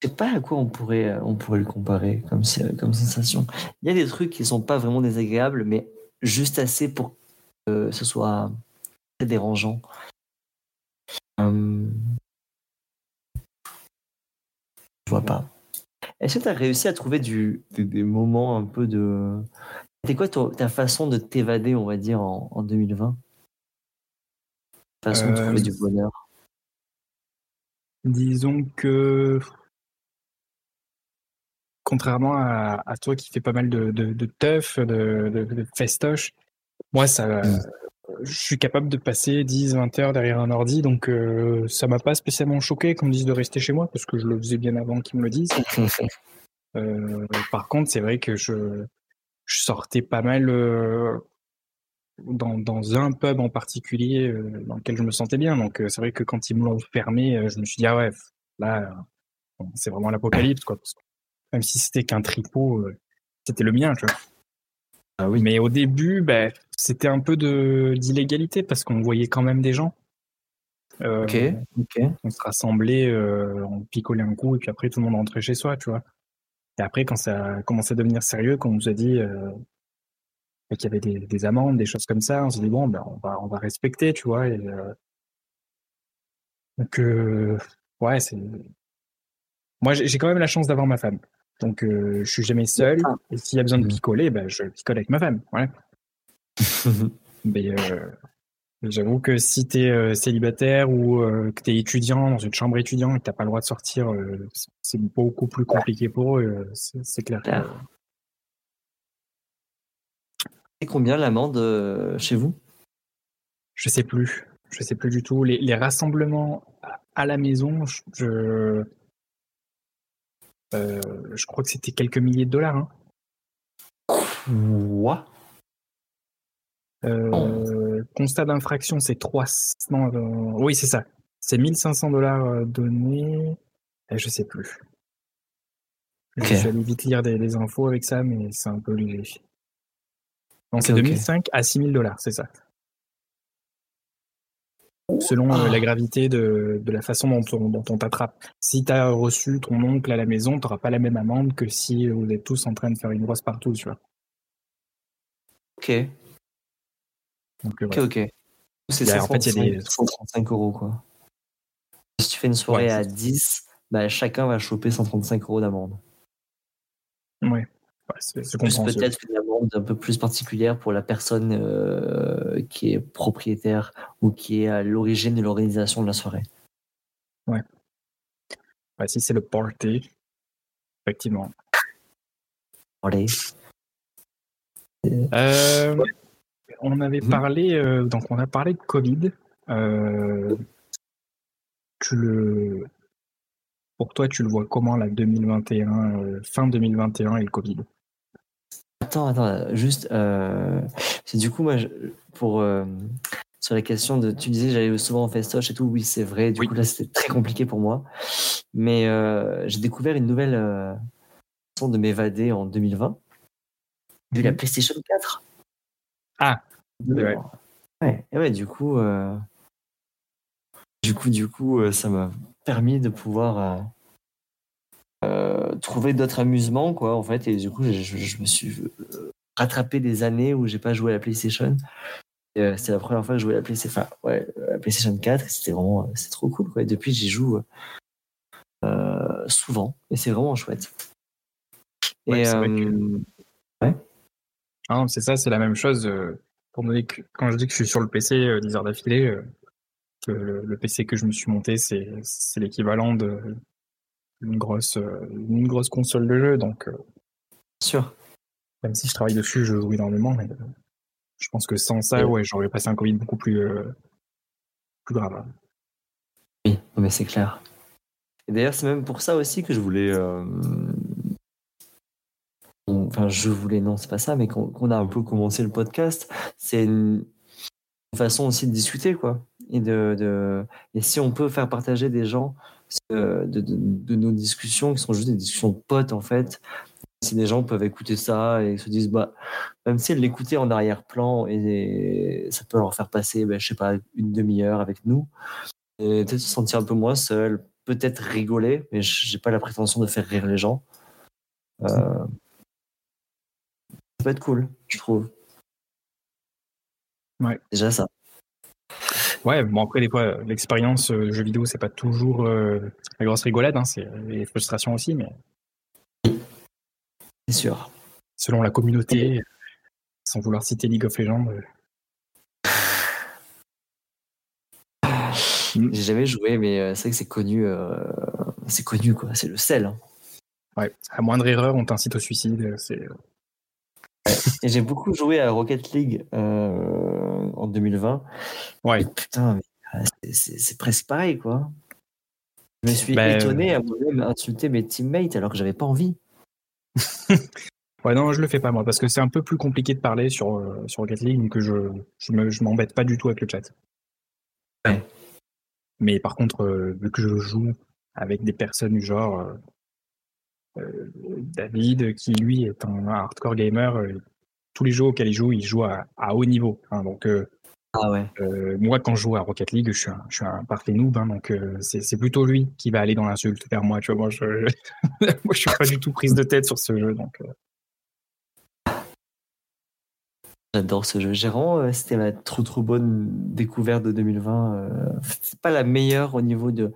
S1: Je sais pas à quoi on pourrait, on pourrait le comparer comme, comme sensation. Il y a des trucs qui sont pas vraiment désagréables, mais juste assez pour que ce soit très dérangeant. Euh... Je vois pas. Est-ce que tu as réussi à trouver du, des, moments un peu de. C'était quoi ta, façon de t'évader, on va dire, en, en 2020 Façon de trouver euh, du bonheur?
S2: Disons que contrairement à, toi qui fais pas mal de, de, de teuf, de, de, festoche, moi, ça, mm. je suis capable de passer 10, 20 heures derrière un ordi, donc euh, ça m'a pas spécialement choqué qu'on me dise de rester chez moi, parce que je le faisais bien avant qu'ils me le disent. *laughs* Euh, par contre, c'est vrai que je, je, sortais pas mal euh, dans, dans, un pub en particulier dans lequel je me sentais bien. Donc c'est vrai que quand ils me l'ont fermé, je me suis dit, ah ouais, là, c'est vraiment l'apocalypse, quoi même si c'était qu'un tripot, euh, c'était le mien, tu vois. Ah oui. Mais au début, bah, c'était un peu de d'illégalité parce qu'on voyait quand même des gens.
S1: Euh, ok, ok.
S2: On se rassemblait, euh, on picolait un coup et puis après tout le monde rentrait chez soi, tu vois. Et après, quand ça a commencé à devenir sérieux, quand on nous a dit qu'il y avait des, amendes, des choses comme ça, on s'est dit bon, ben on va on va respecter, tu vois. Et, donc ouais, c'est moi j'ai quand même la chance d'avoir ma femme. Donc, euh, je suis jamais seul. Et s'il y a besoin de mhm. picoler, ben, je picole avec ma femme. *laughs* Mais euh, j'avoue que si tu es euh, célibataire ou que tu es étudiant dans une chambre étudiante et que tu n'as pas le droit de sortir, c'est beaucoup plus compliqué pour eux, c'est clair.
S1: Et combien l'amende chez vous?
S2: Je sais plus. Je sais plus du tout. Les, les rassemblements à la maison, je, euh, je crois que c'était quelques milliers de dollars. Hein.
S1: Quoi?
S2: Euh, Constat d'infraction, c'est 3. Non, euh, oui, c'est ça. C'est 1500 dollars donnés. je sais plus. Je vais vite lire des, infos avec ça, mais c'est un peu léger. C'est 2005 à 6000 dollars, c'est ça selon euh, la ah. gravité de, la façon dont on, t'attrape. Si tu as reçu ton oncle à la maison, tu n'auras pas la même amende que si vous êtes tous en train de faire une brosse partout, tu vois.
S1: Ok. Euh, ok, ok. C'est en fait, il y a des 135 euros, quoi. Si tu fais une soirée à 10, bah, chacun va choper 135 euros d'amende.
S2: Ouais. c'est peut-être
S1: un peu plus particulière pour la personne euh, qui est propriétaire ou qui est à l'origine de l'organisation de la soirée.
S2: Ouais. si c'est le party, effectivement.
S1: Allez.
S2: Euh, on avait mhm. parlé, euh, donc on a parlé de Covid. tu le, pour toi, tu le vois comment la 2021, fin 2021 et le Covid?
S1: Attends, attends, juste. Euh, c'est du coup, moi, pour. Euh, sur la question de. Tu disais, j'allais souvent en festoche et tout. Oui, c'est vrai. Du coup, là, c'était très compliqué pour moi. Mais euh, j'ai découvert une nouvelle façon de m'évader en 2020. J'ai la mhm. PlayStation 4.
S2: Ah,
S1: ouais. ouais. Et ouais, du coup. Du coup, du coup, ça m'a permis de pouvoir euh, trouver d'autres amusements, quoi, en fait. Et du coup, je, me suis euh, rattrapé des années où j'ai pas joué à la PlayStation. Euh, c'était la première fois que je jouais à la PlayStation, ouais, la PlayStation 4. C'était vraiment, c'est trop cool, quoi. Et depuis, j'y joue souvent, et c'est vraiment chouette.
S2: et ouais. Ah c'est ça, c'est la même chose. pour que, quand je dis que je suis sur le PC 10 heures d'affilée, que le, PC que je me suis monté, c'est l'équivalent de une grosse, euh, une grosse console de jeu. Donc, euh,
S1: sûr.
S2: Même si je travaille dessus, je joue énormément. Mais, euh, je pense que sans ça, ouais, j'aurais passé un Covid beaucoup plus, plus grave.
S1: Oui, mais c'est clair. Et d'ailleurs, c'est même pour ça aussi que je voulais. Enfin, je voulais, non, c'est pas ça, mais qu'on a un peu commencé le podcast. C'est une façon aussi de discuter, quoi. Et, de, de, et si on peut faire partager des gens de, de, nos discussions qui sont juste des discussions de potes en fait. Si des gens peuvent écouter ça et se disent, bah, même si l'écouter en arrière-plan et ça peut leur faire passer, ben, je sais pas, une demi-heure avec nous, et peut-être se sentir un peu moins seul, peut-être rigoler, mais j'ai pas la prétention de faire rire les gens. Euh, ça peut être cool, je trouve.
S2: Ouais.
S1: Déjà ça.
S2: Ouais, bon après des fois l'expérience euh, jeu vidéo c'est pas toujours euh, la grosse rigolade, hein, c'est les frustrations aussi, mais
S1: c'est sûr.
S2: Selon la communauté, sans vouloir citer League of Legends.
S1: Euh. J'ai jamais joué, mais c'est vrai que c'est connu, c'est connu quoi, c'est le sel. Hein.
S2: Ouais, à moindre erreur, on t'incite au suicide. C'est.
S1: Et j'ai beaucoup joué à Rocket League en 2020
S2: Ouais.
S1: putain, euh, c'est presque pareil, quoi. Je me suis bah, étonné à moi-même insulter mes teammates alors que j'avais pas envie. *laughs*
S2: ouais, non, je le fais pas moi parce que c'est un peu plus compliqué de parler sur, euh, sur Rocket League donc je, je m'embête pas du tout avec le chat.
S1: Ouais.
S2: Mais par contre, euh, vu que je joue avec des personnes du genre David, qui lui est un hardcore gamer, tous les jeux auxquels il joue, il joue à, haut niveau. Hein, donc
S1: ah ouais.
S2: Euh, moi, quand je joue à Rocket League, je suis un, je suis un parfait noob, hein, donc euh, c'est plutôt lui qui va aller dans l'insulte vers moi. Tu vois, moi, je, *laughs* moi, je suis pas du tout prise de tête sur ce jeu, donc. Euh.
S1: J'adore ce jeu. Gérant, c'était ma trop trop bonne découverte de 2020. c'est pas la meilleure au niveau de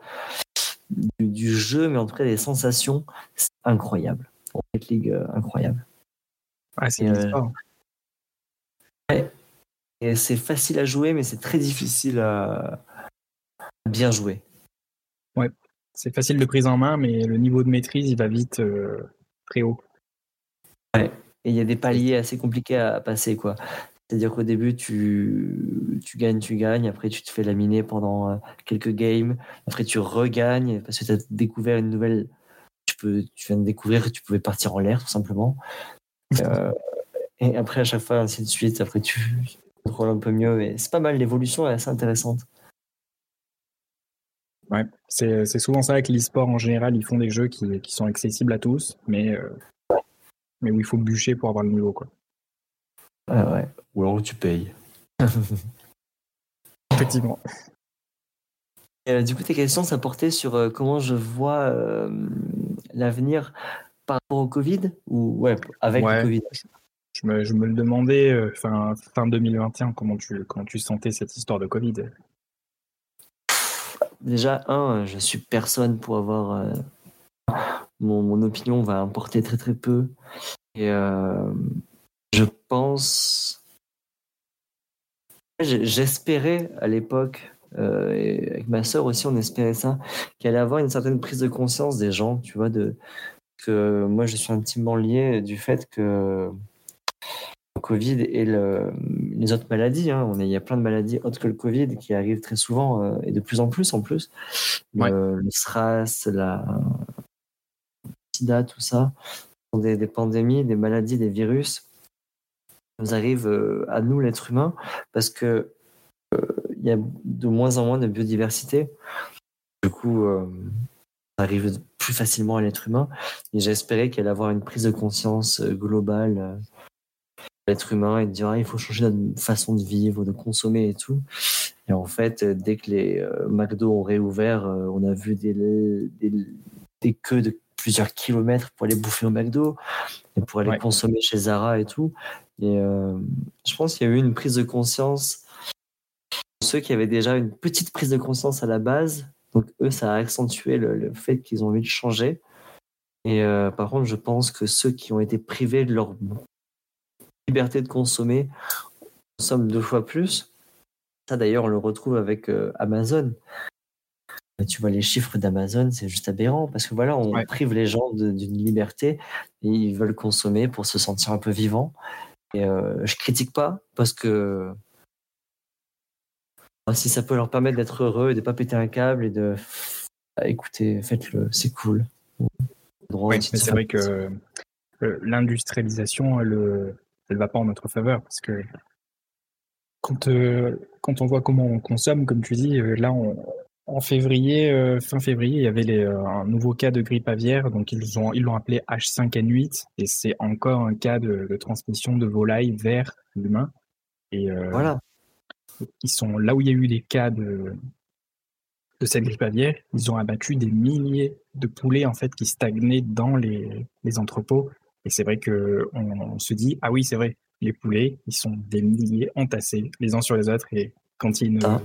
S1: du, jeu, mais en tout cas les sensations, c'est incroyable. Rocket League, incroyable.
S2: Ah, c'est
S1: ouais c'est facile à jouer, mais c'est très difficile à bien jouer.
S2: Ouais, c'est facile de prise en main, mais le niveau de maîtrise, il va vite euh, très haut.
S1: Ouais, et il y a des paliers assez compliqués à passer, quoi. C'est-à-dire qu'au début, tu, tu gagnes, tu gagnes, après tu te fais laminer pendant euh, quelques games, après tu regagnes parce que tu as découvert une nouvelle. Tu, peux, tu viens de découvrir que tu pouvais partir en l'air, tout simplement. Euh, *laughs* et après, à chaque fois, ainsi de suite, après tu, contrôle un peu mieux. Et c'est pas mal, l'évolution est assez intéressante.
S2: Ouais, c'est, souvent ça avec l'e-sport en général, ils font des jeux qui, qui sont accessibles à tous, mais, euh, mais où il faut bûcher pour avoir le niveau. Quoi.
S1: Ouais, ouais. Ou alors tu payes. *laughs*
S2: Effectivement.
S1: Euh, du coup, tes questions, ça portait sur euh, comment je vois l'avenir par rapport au Covid ou ouais, avec le Covid?
S2: Je me, le demandais, euh, fin, fin 2021, comment tu, tu sentais cette histoire de Covid?
S1: Déjà, un, je suis personne pour avoir. Euh, mon, opinion va importer très très peu. Et euh, je pense. J'espérais à l'époque, et avec ma sœur aussi, on espérait ça, qu'il allait avoir une certaine prise de conscience des gens, tu vois, de que moi je suis intimement lié du fait que Covid et les autres maladies. Hein. On il y a plein de maladies autres que le Covid qui arrivent très souvent euh, et de plus en plus en plus. Le, SRAS, la SIDA, tout ça, sont des, pandémies, des maladies, des virus nous arrive à nous, l'être humain, parce que il y a de moins en moins de biodiversité. Du coup, ça arrive plus facilement à l'être humain. Et j'espérais qu'elle allait avoir une prise de conscience globale l'être humain et de dire ah, il faut changer notre façon de vivre, de consommer et tout. Et en fait, dès que les euh, McDo ont réouvert, euh, on a vu des, des, des, queues de plusieurs kilomètres pour aller bouffer au McDo et pour aller consommer chez Zara et tout. Et euh, je pense qu'il y a eu une prise de conscience. Ceux qui avaient déjà une petite prise de conscience à la base, donc eux, ça a accentué le, le fait qu'ils ont envie de changer. Et par contre, je pense que ceux qui ont été privés de leur liberté de consommer consomment deux fois plus. Ça d'ailleurs, on le retrouve avec euh, Amazon. Tu vois les chiffres d'Amazon, c'est juste aberrant parce que voilà, on prive les gens d'une liberté et ils veulent consommer pour se sentir un peu vivant. Et euh, je critique pas parce que bah, si ça peut leur permettre d'être heureux et de pas péter un câble et de bah, écoutez, faites-le, c'est cool.
S2: Oui, c'est vrai que euh, l'industrialisation, le elle va pas en notre faveur parce que quand, euh, quand on voit comment on consomme, comme tu dis, euh, là, en février, euh, fin février, il y avait les, un nouveau cas de grippe aviaire, donc ils ont ils l'ont appelé H5N8 et c'est encore un cas de, transmission de volaille vers l'humain. Et
S1: voilà.
S2: Ils sont là où il y a eu des cas de de cette grippe aviaire, ils ont abattu des milliers de poulets en fait qui stagnaient dans les, les entrepôts et c'est vrai que on, se dit, ah oui, c'est vrai, les poulets, ils sont des milliers entassés les uns sur les autres. Et quand il y a une, ah.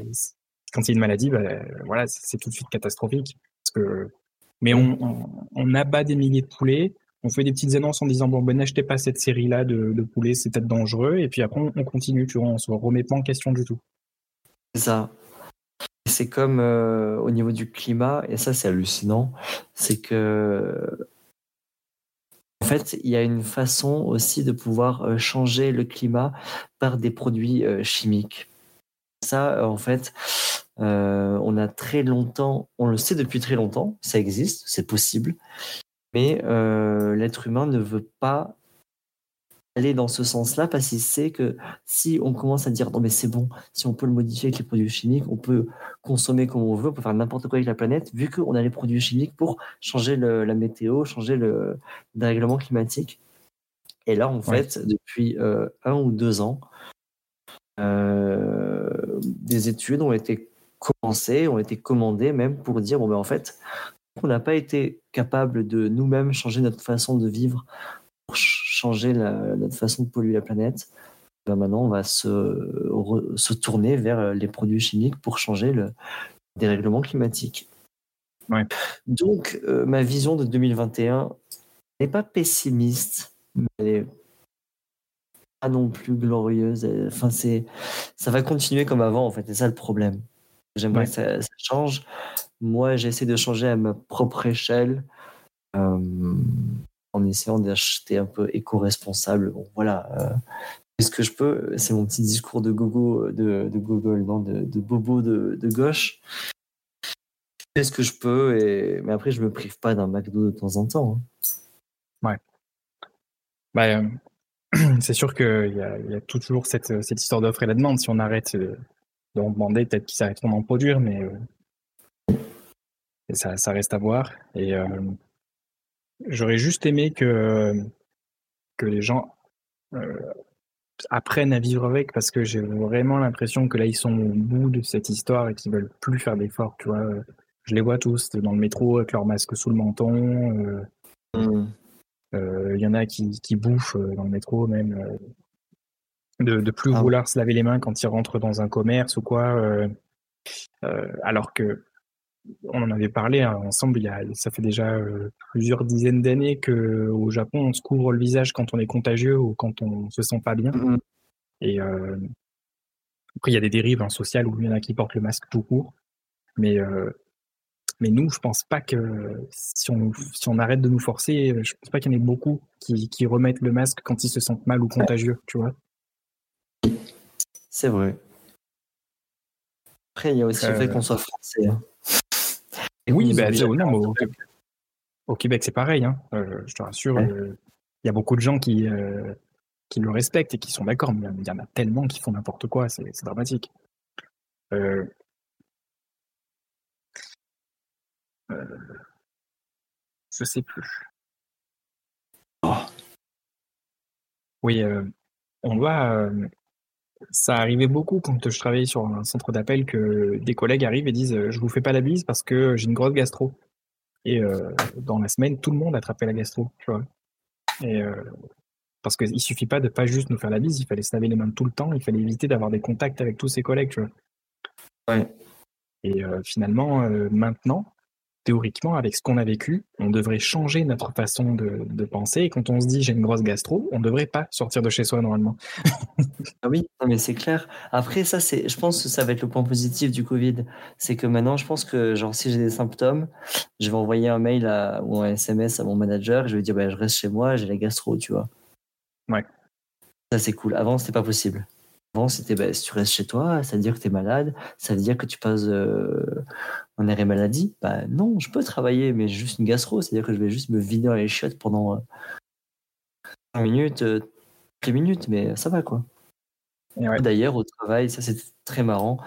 S2: quand il y a une maladie, bah, voilà, c'est tout de suite catastrophique. Parce que, mais on, on, abat des milliers de poulets, on fait des petites annonces en disant bon ben n'achetez pas cette série là de, de poulets c'est peut-être dangereux et puis après on, continue tu vois on se remet pas en question du tout
S1: c'est ça c'est comme euh, au niveau du climat et ça c'est hallucinant c'est que en fait, il y a une façon aussi de pouvoir euh, changer le climat par des produits euh, chimiques. Ça, en fait, euh, on a très longtemps, on le sait depuis très longtemps, ça existe, c'est possible, mais l'être humain ne veut pas aller dans ce sens-là parce qu'il sait que si on commence à dire non mais c'est bon, si on peut le modifier avec les produits chimiques, on peut consommer comme on veut, on peut faire n'importe quoi avec la planète, vu qu'on a les produits chimiques pour changer la météo, changer le dérèglement climatique. Et là, en fait, depuis euh, un ou deux ans, euh, des études ont été commencées, ont été commandées même pour dire bon ben en fait, on n'a pas été capable de nous-mêmes changer notre façon de vivre changer notre façon de polluer la planète, ben maintenant on va se, se, tourner vers les produits chimiques pour changer le dérèglement climatique. Donc euh, ma vision de 2021 n'est pas pessimiste, mais elle est pas non plus glorieuse. Enfin c'est, ça va continuer comme avant en fait, c'est ça le problème. J'aimerais que ça, change. Moi, j'essaie de changer à ma propre échelle. Euh, en essayant d'acheter un peu éco-responsable. Voilà. Euh, ce que je peux C'est mon petit discours de gogo, de, Google, non, de, bobo de, gauche. Je ce que je peux, mais après, je me prive pas d'un McDo de temps en temps.
S2: Hein. Ouais. Bah, euh, *clears throat* c'est sûr qu'il y a, y a toujours cette, histoire d'offre et la demande. Si on arrête euh, d'en demander, peut-être qu'ils s'arrêteront d'en produire, mais ça, ça, reste à voir. Et J'aurais juste aimé que, que les gens euh, apprennent à vivre avec parce que j'ai vraiment l'impression que là ils sont au bout de cette histoire et qu'ils veulent plus faire d'efforts. Tu vois, je les vois tous dans le métro avec leur masque sous le menton. Euh, mmh. euh, il y en a qui, qui bouffent dans le métro même. de, de plus ah vouloir se laver les mains quand ils rentrent dans un commerce ou quoi. alors que on en avait parlé hein, ensemble, il y a, ça fait déjà euh, plusieurs dizaines d'années qu'au Japon, on se couvre le visage quand on est contagieux ou quand on se sent pas bien. Mm-hmm. Et euh, après, il y a des dérives hein, sociales où il y en a qui portent le masque tout court. Mais, euh, mais nous, je pense pas que si on, si on arrête de nous forcer, je pense pas qu'il y en ait beaucoup qui, qui remettent le masque quand ils se sentent mal ou contagieux, tu vois.
S1: C'est vrai. Après, il y a aussi le fait qu'on soit français. Hein
S2: oui, bah, au, Québec, c'est pareil. Hein. Euh, je te rassure, euh, il y a beaucoup de gens qui, euh, qui le respectent et qui sont d'accord, mais il y en a tellement qui font n'importe quoi, c'est dramatique. Euh, euh, je sais plus. Oh. Oui, euh, on doit. Ça arrivait beaucoup quand je travaillais sur un centre d'appel que des collègues arrivent et disent Je vous fais pas la bise parce que j'ai une grosse gastro. Et dans la semaine, tout le monde attrapait la gastro, tu vois. Et parce qu'il suffit pas de pas juste nous faire la bise, il fallait se laver les mains tout le temps, il fallait éviter d'avoir des contacts avec tous ses collègues, tu vois.
S1: Ouais.
S2: Et euh, finalement, euh, maintenant, théoriquement, avec ce qu'on a vécu, on devrait changer notre façon de, penser. Et quand on se dit j'ai une grosse gastro, on ne devrait pas sortir de chez soi normalement.
S1: ah oui, mais c'est clair. Après, ça, c'est, je pense que ça va être le point positif du Covid. C'est que maintenant, je pense que genre si j'ai des symptômes, je vais envoyer un mail ou un SMS à mon manager. Et je vais dire bah, je reste chez moi, j'ai la gastro, tu vois.
S2: Ouais.
S1: Ça, c'est cool. Avant, c'était pas possible. Avant, c'était bah, si tu restes chez toi, ça veut dire que tu es malade, ça veut dire que tu passes euh, en arrêt maladie. Bah non, je peux travailler, mais juste une gastro, c'est-à-dire que je vais juste me vider les chiottes pendant euh, minutes, euh, minutes, mais ça va quoi. D'ailleurs, au travail, ça c'est très marrant,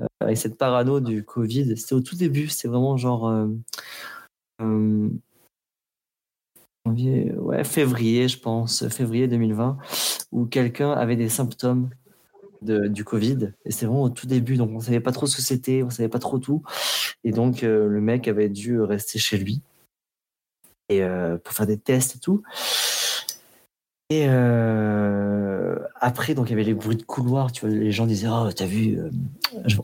S1: euh, avec cette parano du Covid, c'était au tout début, c'était vraiment genre ouais, février, je pense, février 2020, où quelqu'un avait des symptômes du Covid. Et c'est vraiment au tout début, donc on savait pas trop ce que c'était, on savait pas trop tout. Et donc euh, le mec avait dû rester chez lui et euh, pour faire des tests et tout. Et euh, après, donc il y avait les bruits de couloir, tu vois, les gens disaient Oh, t'as vu,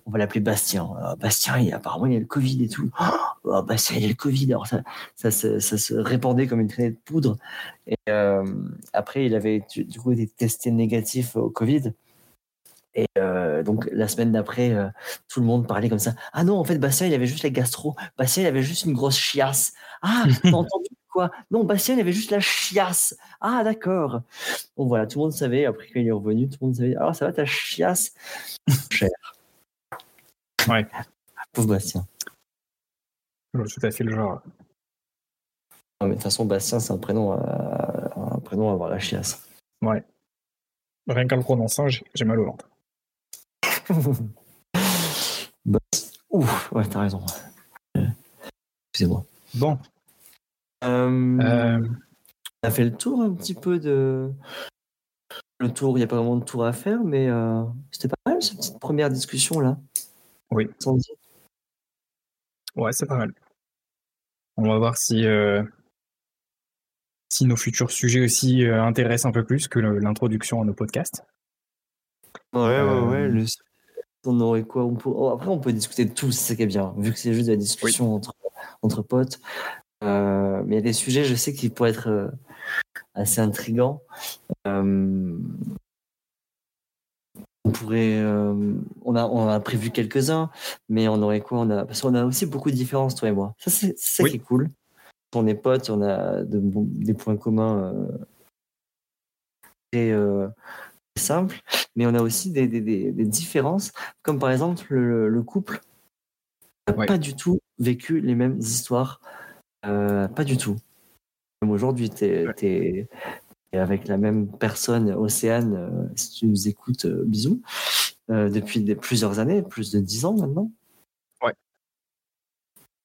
S1: on va l'appeler Bastien. Bastien, il, apparemment, il a le Covid et tout. Oh, Bastien, il a le Covid. Alors ça, ça, ça, se répandait comme une traînée de poudre. Et après, il avait du coup été testé négatif au Covid. Et euh, donc la semaine d'après, euh, tout le monde parlait comme ça. Ah non, en fait, Bastien, il avait juste la gastro. Bastien, il avait juste une grosse chiasse. Ah, *laughs* t'as entendu quoi? Non, Bastien, il avait juste la chiasse. Ah, d'accord. Bon, voilà, tout le monde savait. Après, quand il est revenu, tout le monde savait. Alors, ça va, ta chiasse? *laughs* Cher.
S2: Ouais.
S1: Pauvre Bastien.
S2: Tout à fait le genre.
S1: mais de toute façon, Bastien, c'est un prénom, à, un prénom à avoir la chiasse.
S2: Ouais. Rien qu'en le prononçant, j'ai mal au ventre. *laughs*
S1: bah, ouf, ouais, t'as raison. Excusez-moi.
S2: Bon.
S1: Euh, euh... On a fait le tour un petit peu de. Le tour, il n'y a pas vraiment de tour à faire, mais euh, c'était pas mal cette petite première discussion là.
S2: Oui. Ouais, c'est pas mal. On va voir si, euh, si nos futurs sujets aussi intéressent un peu plus que l'introduction à nos podcasts.
S1: Ouais, ouais, ouais. Le... On aurait quoi on peut... Oh, après, on peut discuter de tout, c'est ça qui est bien, vu que c'est juste de la discussion entre, entre potes. Euh, mais il y a des sujets, je sais, qui pourraient être euh, assez intrigants. Euh, on pourrait, on a, on a prévu quelques-uns, mais on aurait quoi On a, parce qu'on a aussi beaucoup de différences, toi et moi. Ça, c'est ça qui est cool. On est potes, on a de, des points communs très simples mais on a aussi des, différences, comme par exemple le, couple n'a pas du tout vécu les mêmes histoires. Euh, pas du tout. Comme aujourd'hui, tu es, avec la même personne, Océane, euh, si tu nous écoutes, euh, bisous, depuis plusieurs années, plus de dix ans maintenant.
S2: Ouais.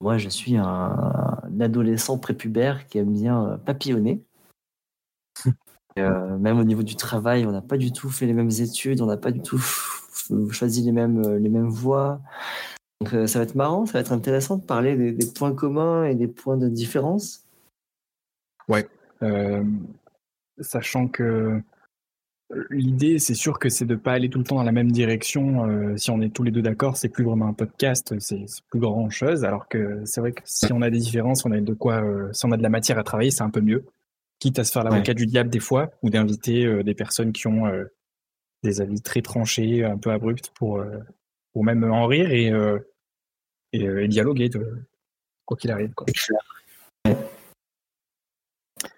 S1: Moi, je suis un, adolescent prépubère qui aime bien papillonner. Euh, même au niveau du travail, on n'a pas du tout fait les mêmes études, on n'a pas du tout choisi les mêmes, euh, les mêmes voies. Donc euh, ça va être marrant, ça va être intéressant de parler des, points communs et des points de différence.
S2: Ouais. sachant que l'idée, c'est sûr que c'est de ne pas aller tout le temps dans la même direction. si on est tous les deux d'accord, c'est plus vraiment un podcast, c'est plus grand chose. Alors que c'est vrai que si on a des différences, on a de quoi, si on a de la matière à travailler, c'est un peu mieux quitte à se faire l'avocat du diable des fois, ou d'inviter euh, des personnes qui ont euh, des avis très tranchés, un peu abrupts, pour, euh, pour même en rire et, et, dialoguer, de, quoi qu'il arrive. Quoi.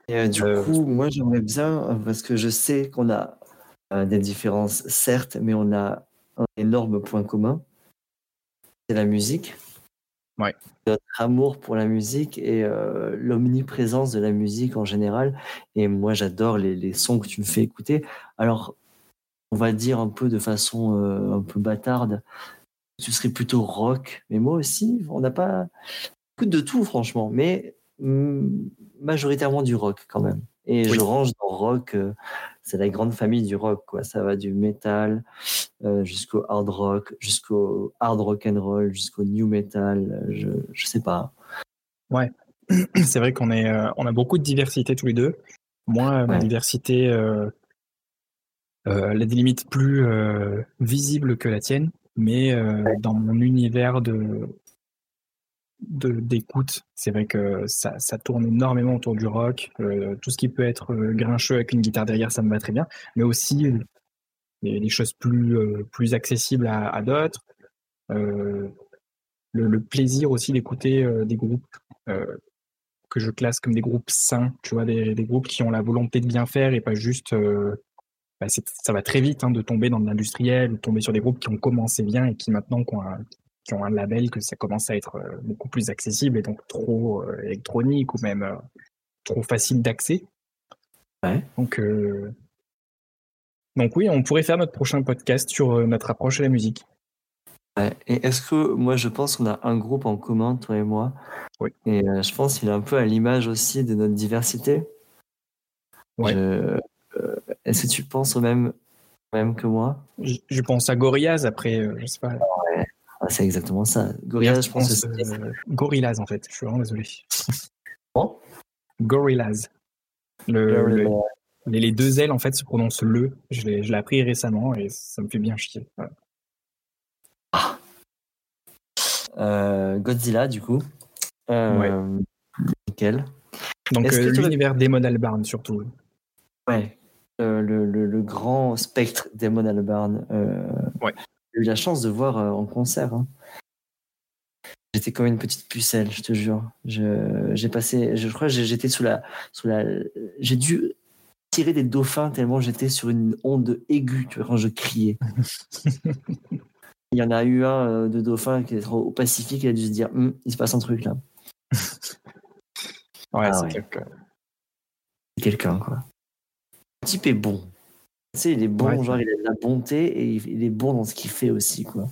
S1: Et, du coup, moi j'aimerais bien, parce que je sais qu'on a des différences, certes, mais on a un énorme point commun, c'est la musique.
S2: Ouais.
S1: Notre amour pour la musique et euh, l'omniprésence de la musique en général. Et moi, j'adore les, sons que tu me fais écouter. Alors, on va dire un peu de façon euh, un peu bâtarde, tu serais plutôt rock. Mais moi aussi, on n'a pas. Écoute de tout, franchement. Mais mm, majoritairement du rock quand même. Et je range dans rock, euh, c'est la grande famille du rock, quoi. Ça va du metal euh, jusqu'au hard rock, jusqu'au hard rock and roll, jusqu'au new metal. Je, je sais pas.
S2: Ouais, *clears throat* c'est vrai qu'on est, euh, on a beaucoup de diversité tous les deux. Moi, ouais. ma diversité, euh, elle a des limites plus visibles que la tienne, mais ouais. dans mon univers de d'écoute. C'est vrai que ça, ça, tourne énormément autour du rock. Euh, tout ce qui peut être euh, grincheux avec une guitare derrière, ça me va très bien. Mais aussi euh, des, des, choses plus, euh, plus accessibles à, d'autres. Le, plaisir aussi d'écouter des groupes que je classe comme des groupes sains, tu vois, des, groupes qui ont la volonté de bien faire et pas juste. Bah ça va très vite hein, de tomber dans l'industriel, de tomber sur des groupes qui ont commencé bien et qui maintenant qui ont un label que ça commence à être beaucoup plus accessible et donc trop euh, électronique ou même euh, trop facile d'accès.
S1: Ouais.
S2: Donc, euh... donc oui, on pourrait faire notre prochain podcast sur euh, notre approche à la musique.
S1: Ouais. Et est-ce que moi je pense qu'on a un groupe en commun, toi et moi?
S2: Oui.
S1: Et euh, je pense qu'il est un peu à l'image aussi de notre diversité.
S2: Ouais.
S1: Je... est-ce que tu penses au même, même que moi?
S2: Je, je, pense à Gorillaz après, je sais pas.
S1: Ouais. Ah, c'est exactement ça. Gorillaz, je pense.
S2: pense euh, *laughs* Gorillaz, en fait. Je suis vraiment désolé. *laughs*
S1: Bon
S2: Gorillaz. Le, le, les, les, deux L, en fait, se prononcent le. Je l'ai appris récemment et ça me fait bien chier. Voilà.
S1: Ah. Euh, Godzilla, du coup. Euh,
S2: ouais.
S1: Nickel.
S2: Donc, euh, l'univers Damon Albarn, surtout.
S1: Ouais. le, le, grand spectre Damon Albarn.
S2: ouais
S1: j'ai eu la chance de voir euh, en concert. Hein. J'étais comme une petite pucelle, je te jure. J'ai passé, je crois j'étais sous la, sous la, j'ai dû tirer des dauphins tellement j'étais sur une onde aiguë, tu vois, quand je criais. *laughs* il y en a eu un euh, de dauphin qui est au Pacifique, il a dû se dire, hm, il se passe un truc là.
S2: ouais, ah, c'est ouais. quelqu'un.
S1: C'est quelqu'un, quoi. Le type est bon. Tu sais, il est bon, ouais, genre il a de la bonté et il est bon dans ce qu'il fait aussi, quoi.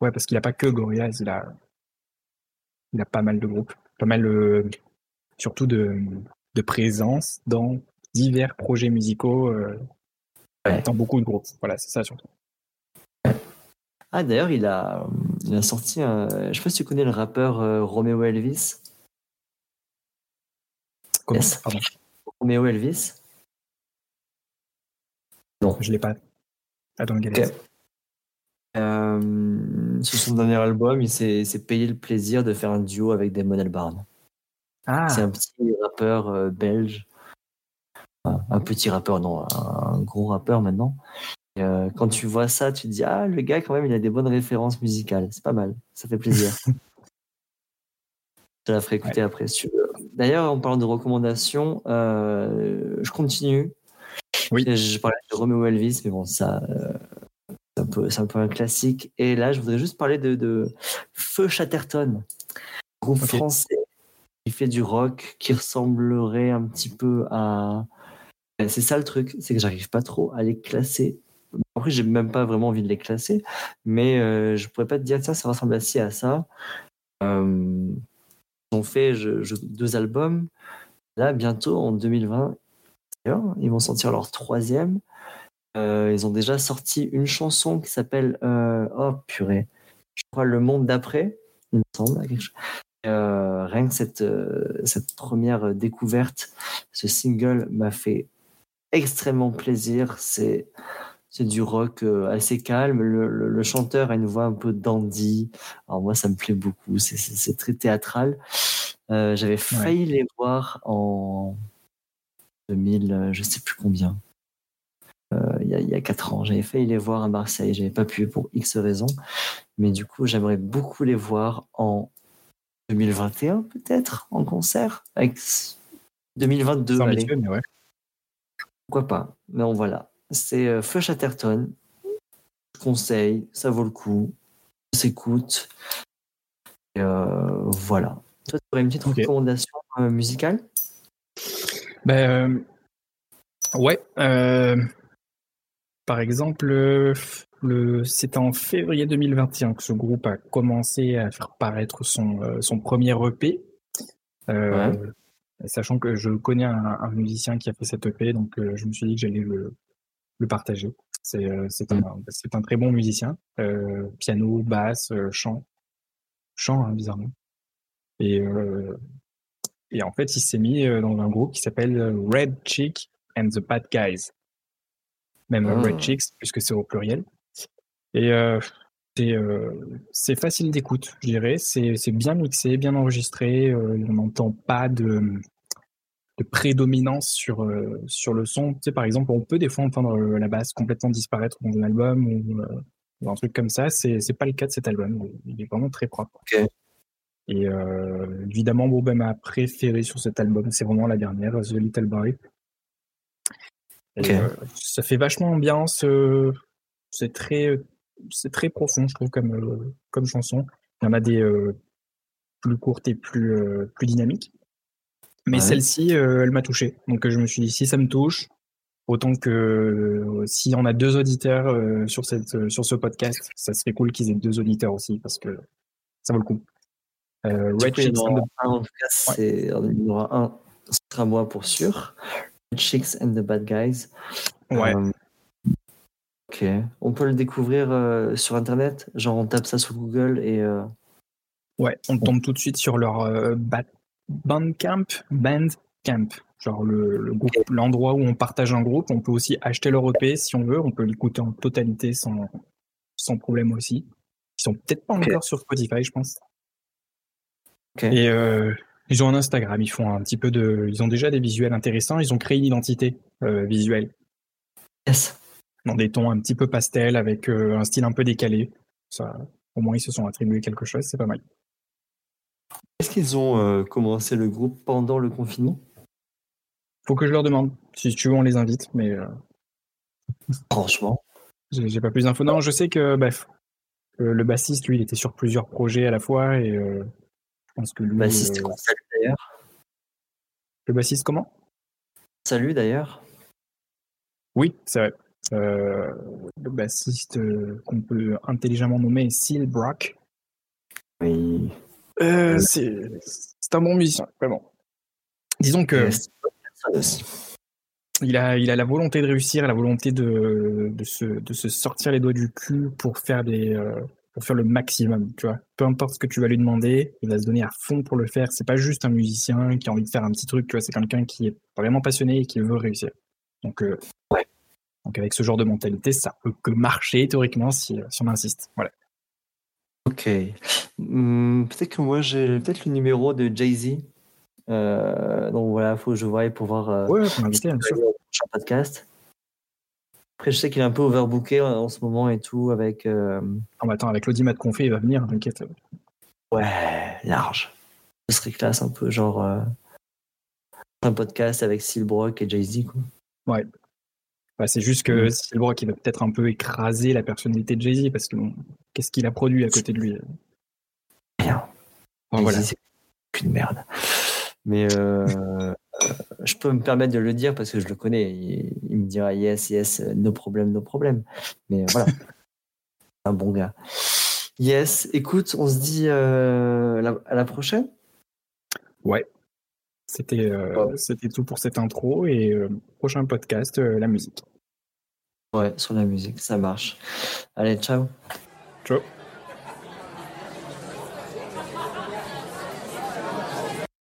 S2: Ouais, parce qu'il n'a pas que Gorillaz, il a, il a pas mal de groupes, pas mal, euh, surtout de, de présence dans divers projets musicaux, euh, ouais. dans beaucoup de groupes. Voilà, c'est ça surtout.
S1: Ah, d'ailleurs, il a, il a sorti un. Je sais pas si tu connais le rappeur euh, Romeo Elvis.
S2: Comment yes. Pardon.
S1: Romeo Elvis.
S2: Non, je l'ai pas. Attends,
S1: okay. euh, Sur son dernier album, il s'est payé le plaisir de faire un duo avec Damon Albarn.
S2: Ah.
S1: C'est un petit rappeur euh, belge. Enfin, un petit rappeur, non, un, gros rappeur maintenant. Et, euh, quand tu vois ça, tu te dis Ah, le gars, quand même, il a des bonnes références musicales. C'est pas mal. Ça fait plaisir. *laughs* je la ferai écouter ouais. après si tu veux. D'ailleurs, en parlant de recommandations, euh, je continue
S2: oui.
S1: Je parlais de Romeo Elvis, mais bon, ça, euh, c'est un, peu, un peu un classique. Et là, je voudrais juste parler de, de Feu Chatterton, groupe okay. français qui fait du rock, qui ressemblerait un petit peu à. C'est ça le truc, c'est que j'arrive pas trop à les classer. Après, j'ai même pas vraiment envie de les classer, mais euh, je pourrais pas te dire ça, ça ressemble assez à ça. Euh, ils ont fait je, je, deux albums. Là, bientôt, en 2020, ils vont sortir leur troisième. Euh, ils ont déjà sorti une chanson qui s'appelle euh, Oh purée, je crois Le Monde d'après, il me semble. Euh, rien que cette, cette première découverte, ce single m'a fait extrêmement plaisir. C'est c'est du rock assez calme. Le, le, le, chanteur a une voix un peu dandy. Alors moi, ça me plaît beaucoup. C'est très théâtral. J'avais failli ouais. les voir en 2000, je sais plus combien. Euh, il, y a, il y a 4 ans, j'avais failli les voir à Marseille, j'avais pas pu pour X raisons, mais du coup, j'aimerais beaucoup les voir en 2021 peut-être en concert, avec 2022.
S2: Allez. Métier, mais ouais.
S1: Pourquoi pas Mais bon, voilà, c'est euh, Feu Chatterton. Je conseille, ça vaut le coup, on s'écoute. Euh, voilà. Toi, tu aurais une petite recommandation euh, musicale?
S2: Ben, euh, ouais. euh, par exemple, le, c'est en février 2021 que ce groupe a commencé à faire paraître son, euh, son premier EP. Euh, Sachant que je connais un, un musicien qui a fait cet EP, donc je me suis dit que j'allais le, le partager. C'est c'est un, c'est un très bon musicien. Piano, basse, chant. Chant, hein, bizarrement. Et, et en fait, il s'est mis euh, dans un groupe qui s'appelle euh, Red Chick and the Bad Guys. Même euh,
S1: Ah.
S2: Red Chicks, puisque c'est au pluriel. Et euh, c'est euh, facile d'écoute, je dirais. C'est c'est bien mixé, bien enregistré. euh, on n'entend pas de, de prédominance sur, sur le son. Tu sais, par exemple, on peut des fois entendre la basse complètement disparaître dans un album ou, ou un truc comme ça. C'est c'est pas le cas de cet album. Il est vraiment très propre.
S1: Ok.
S2: Et euh, évidemment, bon, ben, ma préférée sur cet album, c'est vraiment la dernière, The Little Boy. Et, euh, ça fait vachement ambiance. euh, c'est très, c'est très profond, je trouve, comme, euh, comme chanson. Il y en a des euh, plus courtes et plus, euh, plus dynamiques. Mais
S1: Ouais.
S2: celle-ci, euh, elle m'a touché. Donc euh, je me suis dit, si ça me touche, autant que euh, si on a deux auditeurs euh, sur, cette, euh, sur ce podcast, ça serait cool qu'ils aient deux auditeurs aussi, parce que ça vaut le coup. Euh, Red and the-
S1: un, en tout cas, c'est, il y en aura un, ce sera moi pour sûr. Red Chicks and the Bad Guys.
S2: Ouais.
S1: Euh, ok. On peut le découvrir euh, sur Internet Genre, on tape ça sur Google et.
S2: Ouais, on tombe tout de suite sur leur euh, ba- Bandcamp, Bandcamp, genre le, le groupe, l'endroit où on partage un groupe. On peut aussi acheter leur EP si on veut. On peut l'écouter en totalité sans, sans problème aussi. Ils sont peut-être pas
S1: Ok.
S2: encore sur Spotify, je pense. Et euh, ils ont un Instagram. Ils font un petit peu de, ils ont déjà des visuels intéressants. Ils ont créé une identité euh, visuelle
S1: Yes.
S2: dans des tons un petit peu pastel avec euh, un style un peu décalé. Ça, au moins ils se sont attribués quelque chose. C'est pas mal.
S1: Est-ce qu'ils ont euh, commencé le groupe pendant le confinement?
S2: Faut que je leur demande. Si tu veux, on les invite, mais euh,
S1: Franchement.
S2: j'ai pas plus d'infos. Non, je sais que bref, euh, le bassiste, lui, il était sur plusieurs projets à la fois et euh, pense que lui,
S1: Bassiste
S2: euh,
S1: qu'on salue d'ailleurs.
S2: le bassiste comment?
S1: Salut d'ailleurs.
S2: Oui, c'est vrai. Euh, le bassiste euh, qu'on peut intelligemment nommer Seal Brock.
S1: Oui.
S2: Euh, c'est un bon musicien, vraiment. Disons que
S1: Yes.
S2: Il a, il a la volonté de réussir, la volonté de, de, se, de se sortir les doigts du cul pour faire, des, pour faire le maximum, tu vois. Peu importe ce que tu vas lui demander, il va se donner à fond pour le faire. C'est pas juste un musicien qui a envie de faire un petit truc, tu vois. C'est quelqu'un qui est vraiment passionné et qui veut réussir. Donc, euh,
S1: Ouais.
S2: donc avec ce genre de mentalité, ça peut que marcher théoriquement si, si on insiste. Voilà.
S1: Ok. Hmm, peut-être que moi j'ai peut-être le numéro de Jay-Z. Euh, donc voilà, faut que je voie pour voir euh,
S2: Ouais,
S1: prochain podcast. Après, je sais qu'il est un peu overbooké en, en ce moment et tout avec. euh,
S2: Ah, bah, attends, avec l'audimat de confé, il va venir, t'inquiète.
S1: Ouais, large. Ce serait classe un peu, genre. euh, un podcast avec Silbrock et Jay-Z, quoi.
S2: Bah, c'est juste que
S1: Mm.
S2: Silbrock, il va peut-être un peu écraser la personnalité de Jay-Z parce que bon, qu'est-ce qu'il a produit à côté de lui
S1: Rien.
S2: Bon, voilà.
S1: C'est qu'une merde. Mais euh, euh, je peux me permettre de le dire parce que je le connais. Il, il me dira yes, yes, no problème, no problème. Mais voilà. *laughs* un bon gars. Yes, écoute, on se dit euh, la- à la prochaine.
S2: Ouais. C'était euh,
S1: Ouais.
S2: c'était tout pour cette intro et euh, prochain podcast, la musique.
S1: Ouais, sur la musique, ça marche. Allez, ciao.
S2: Ciao.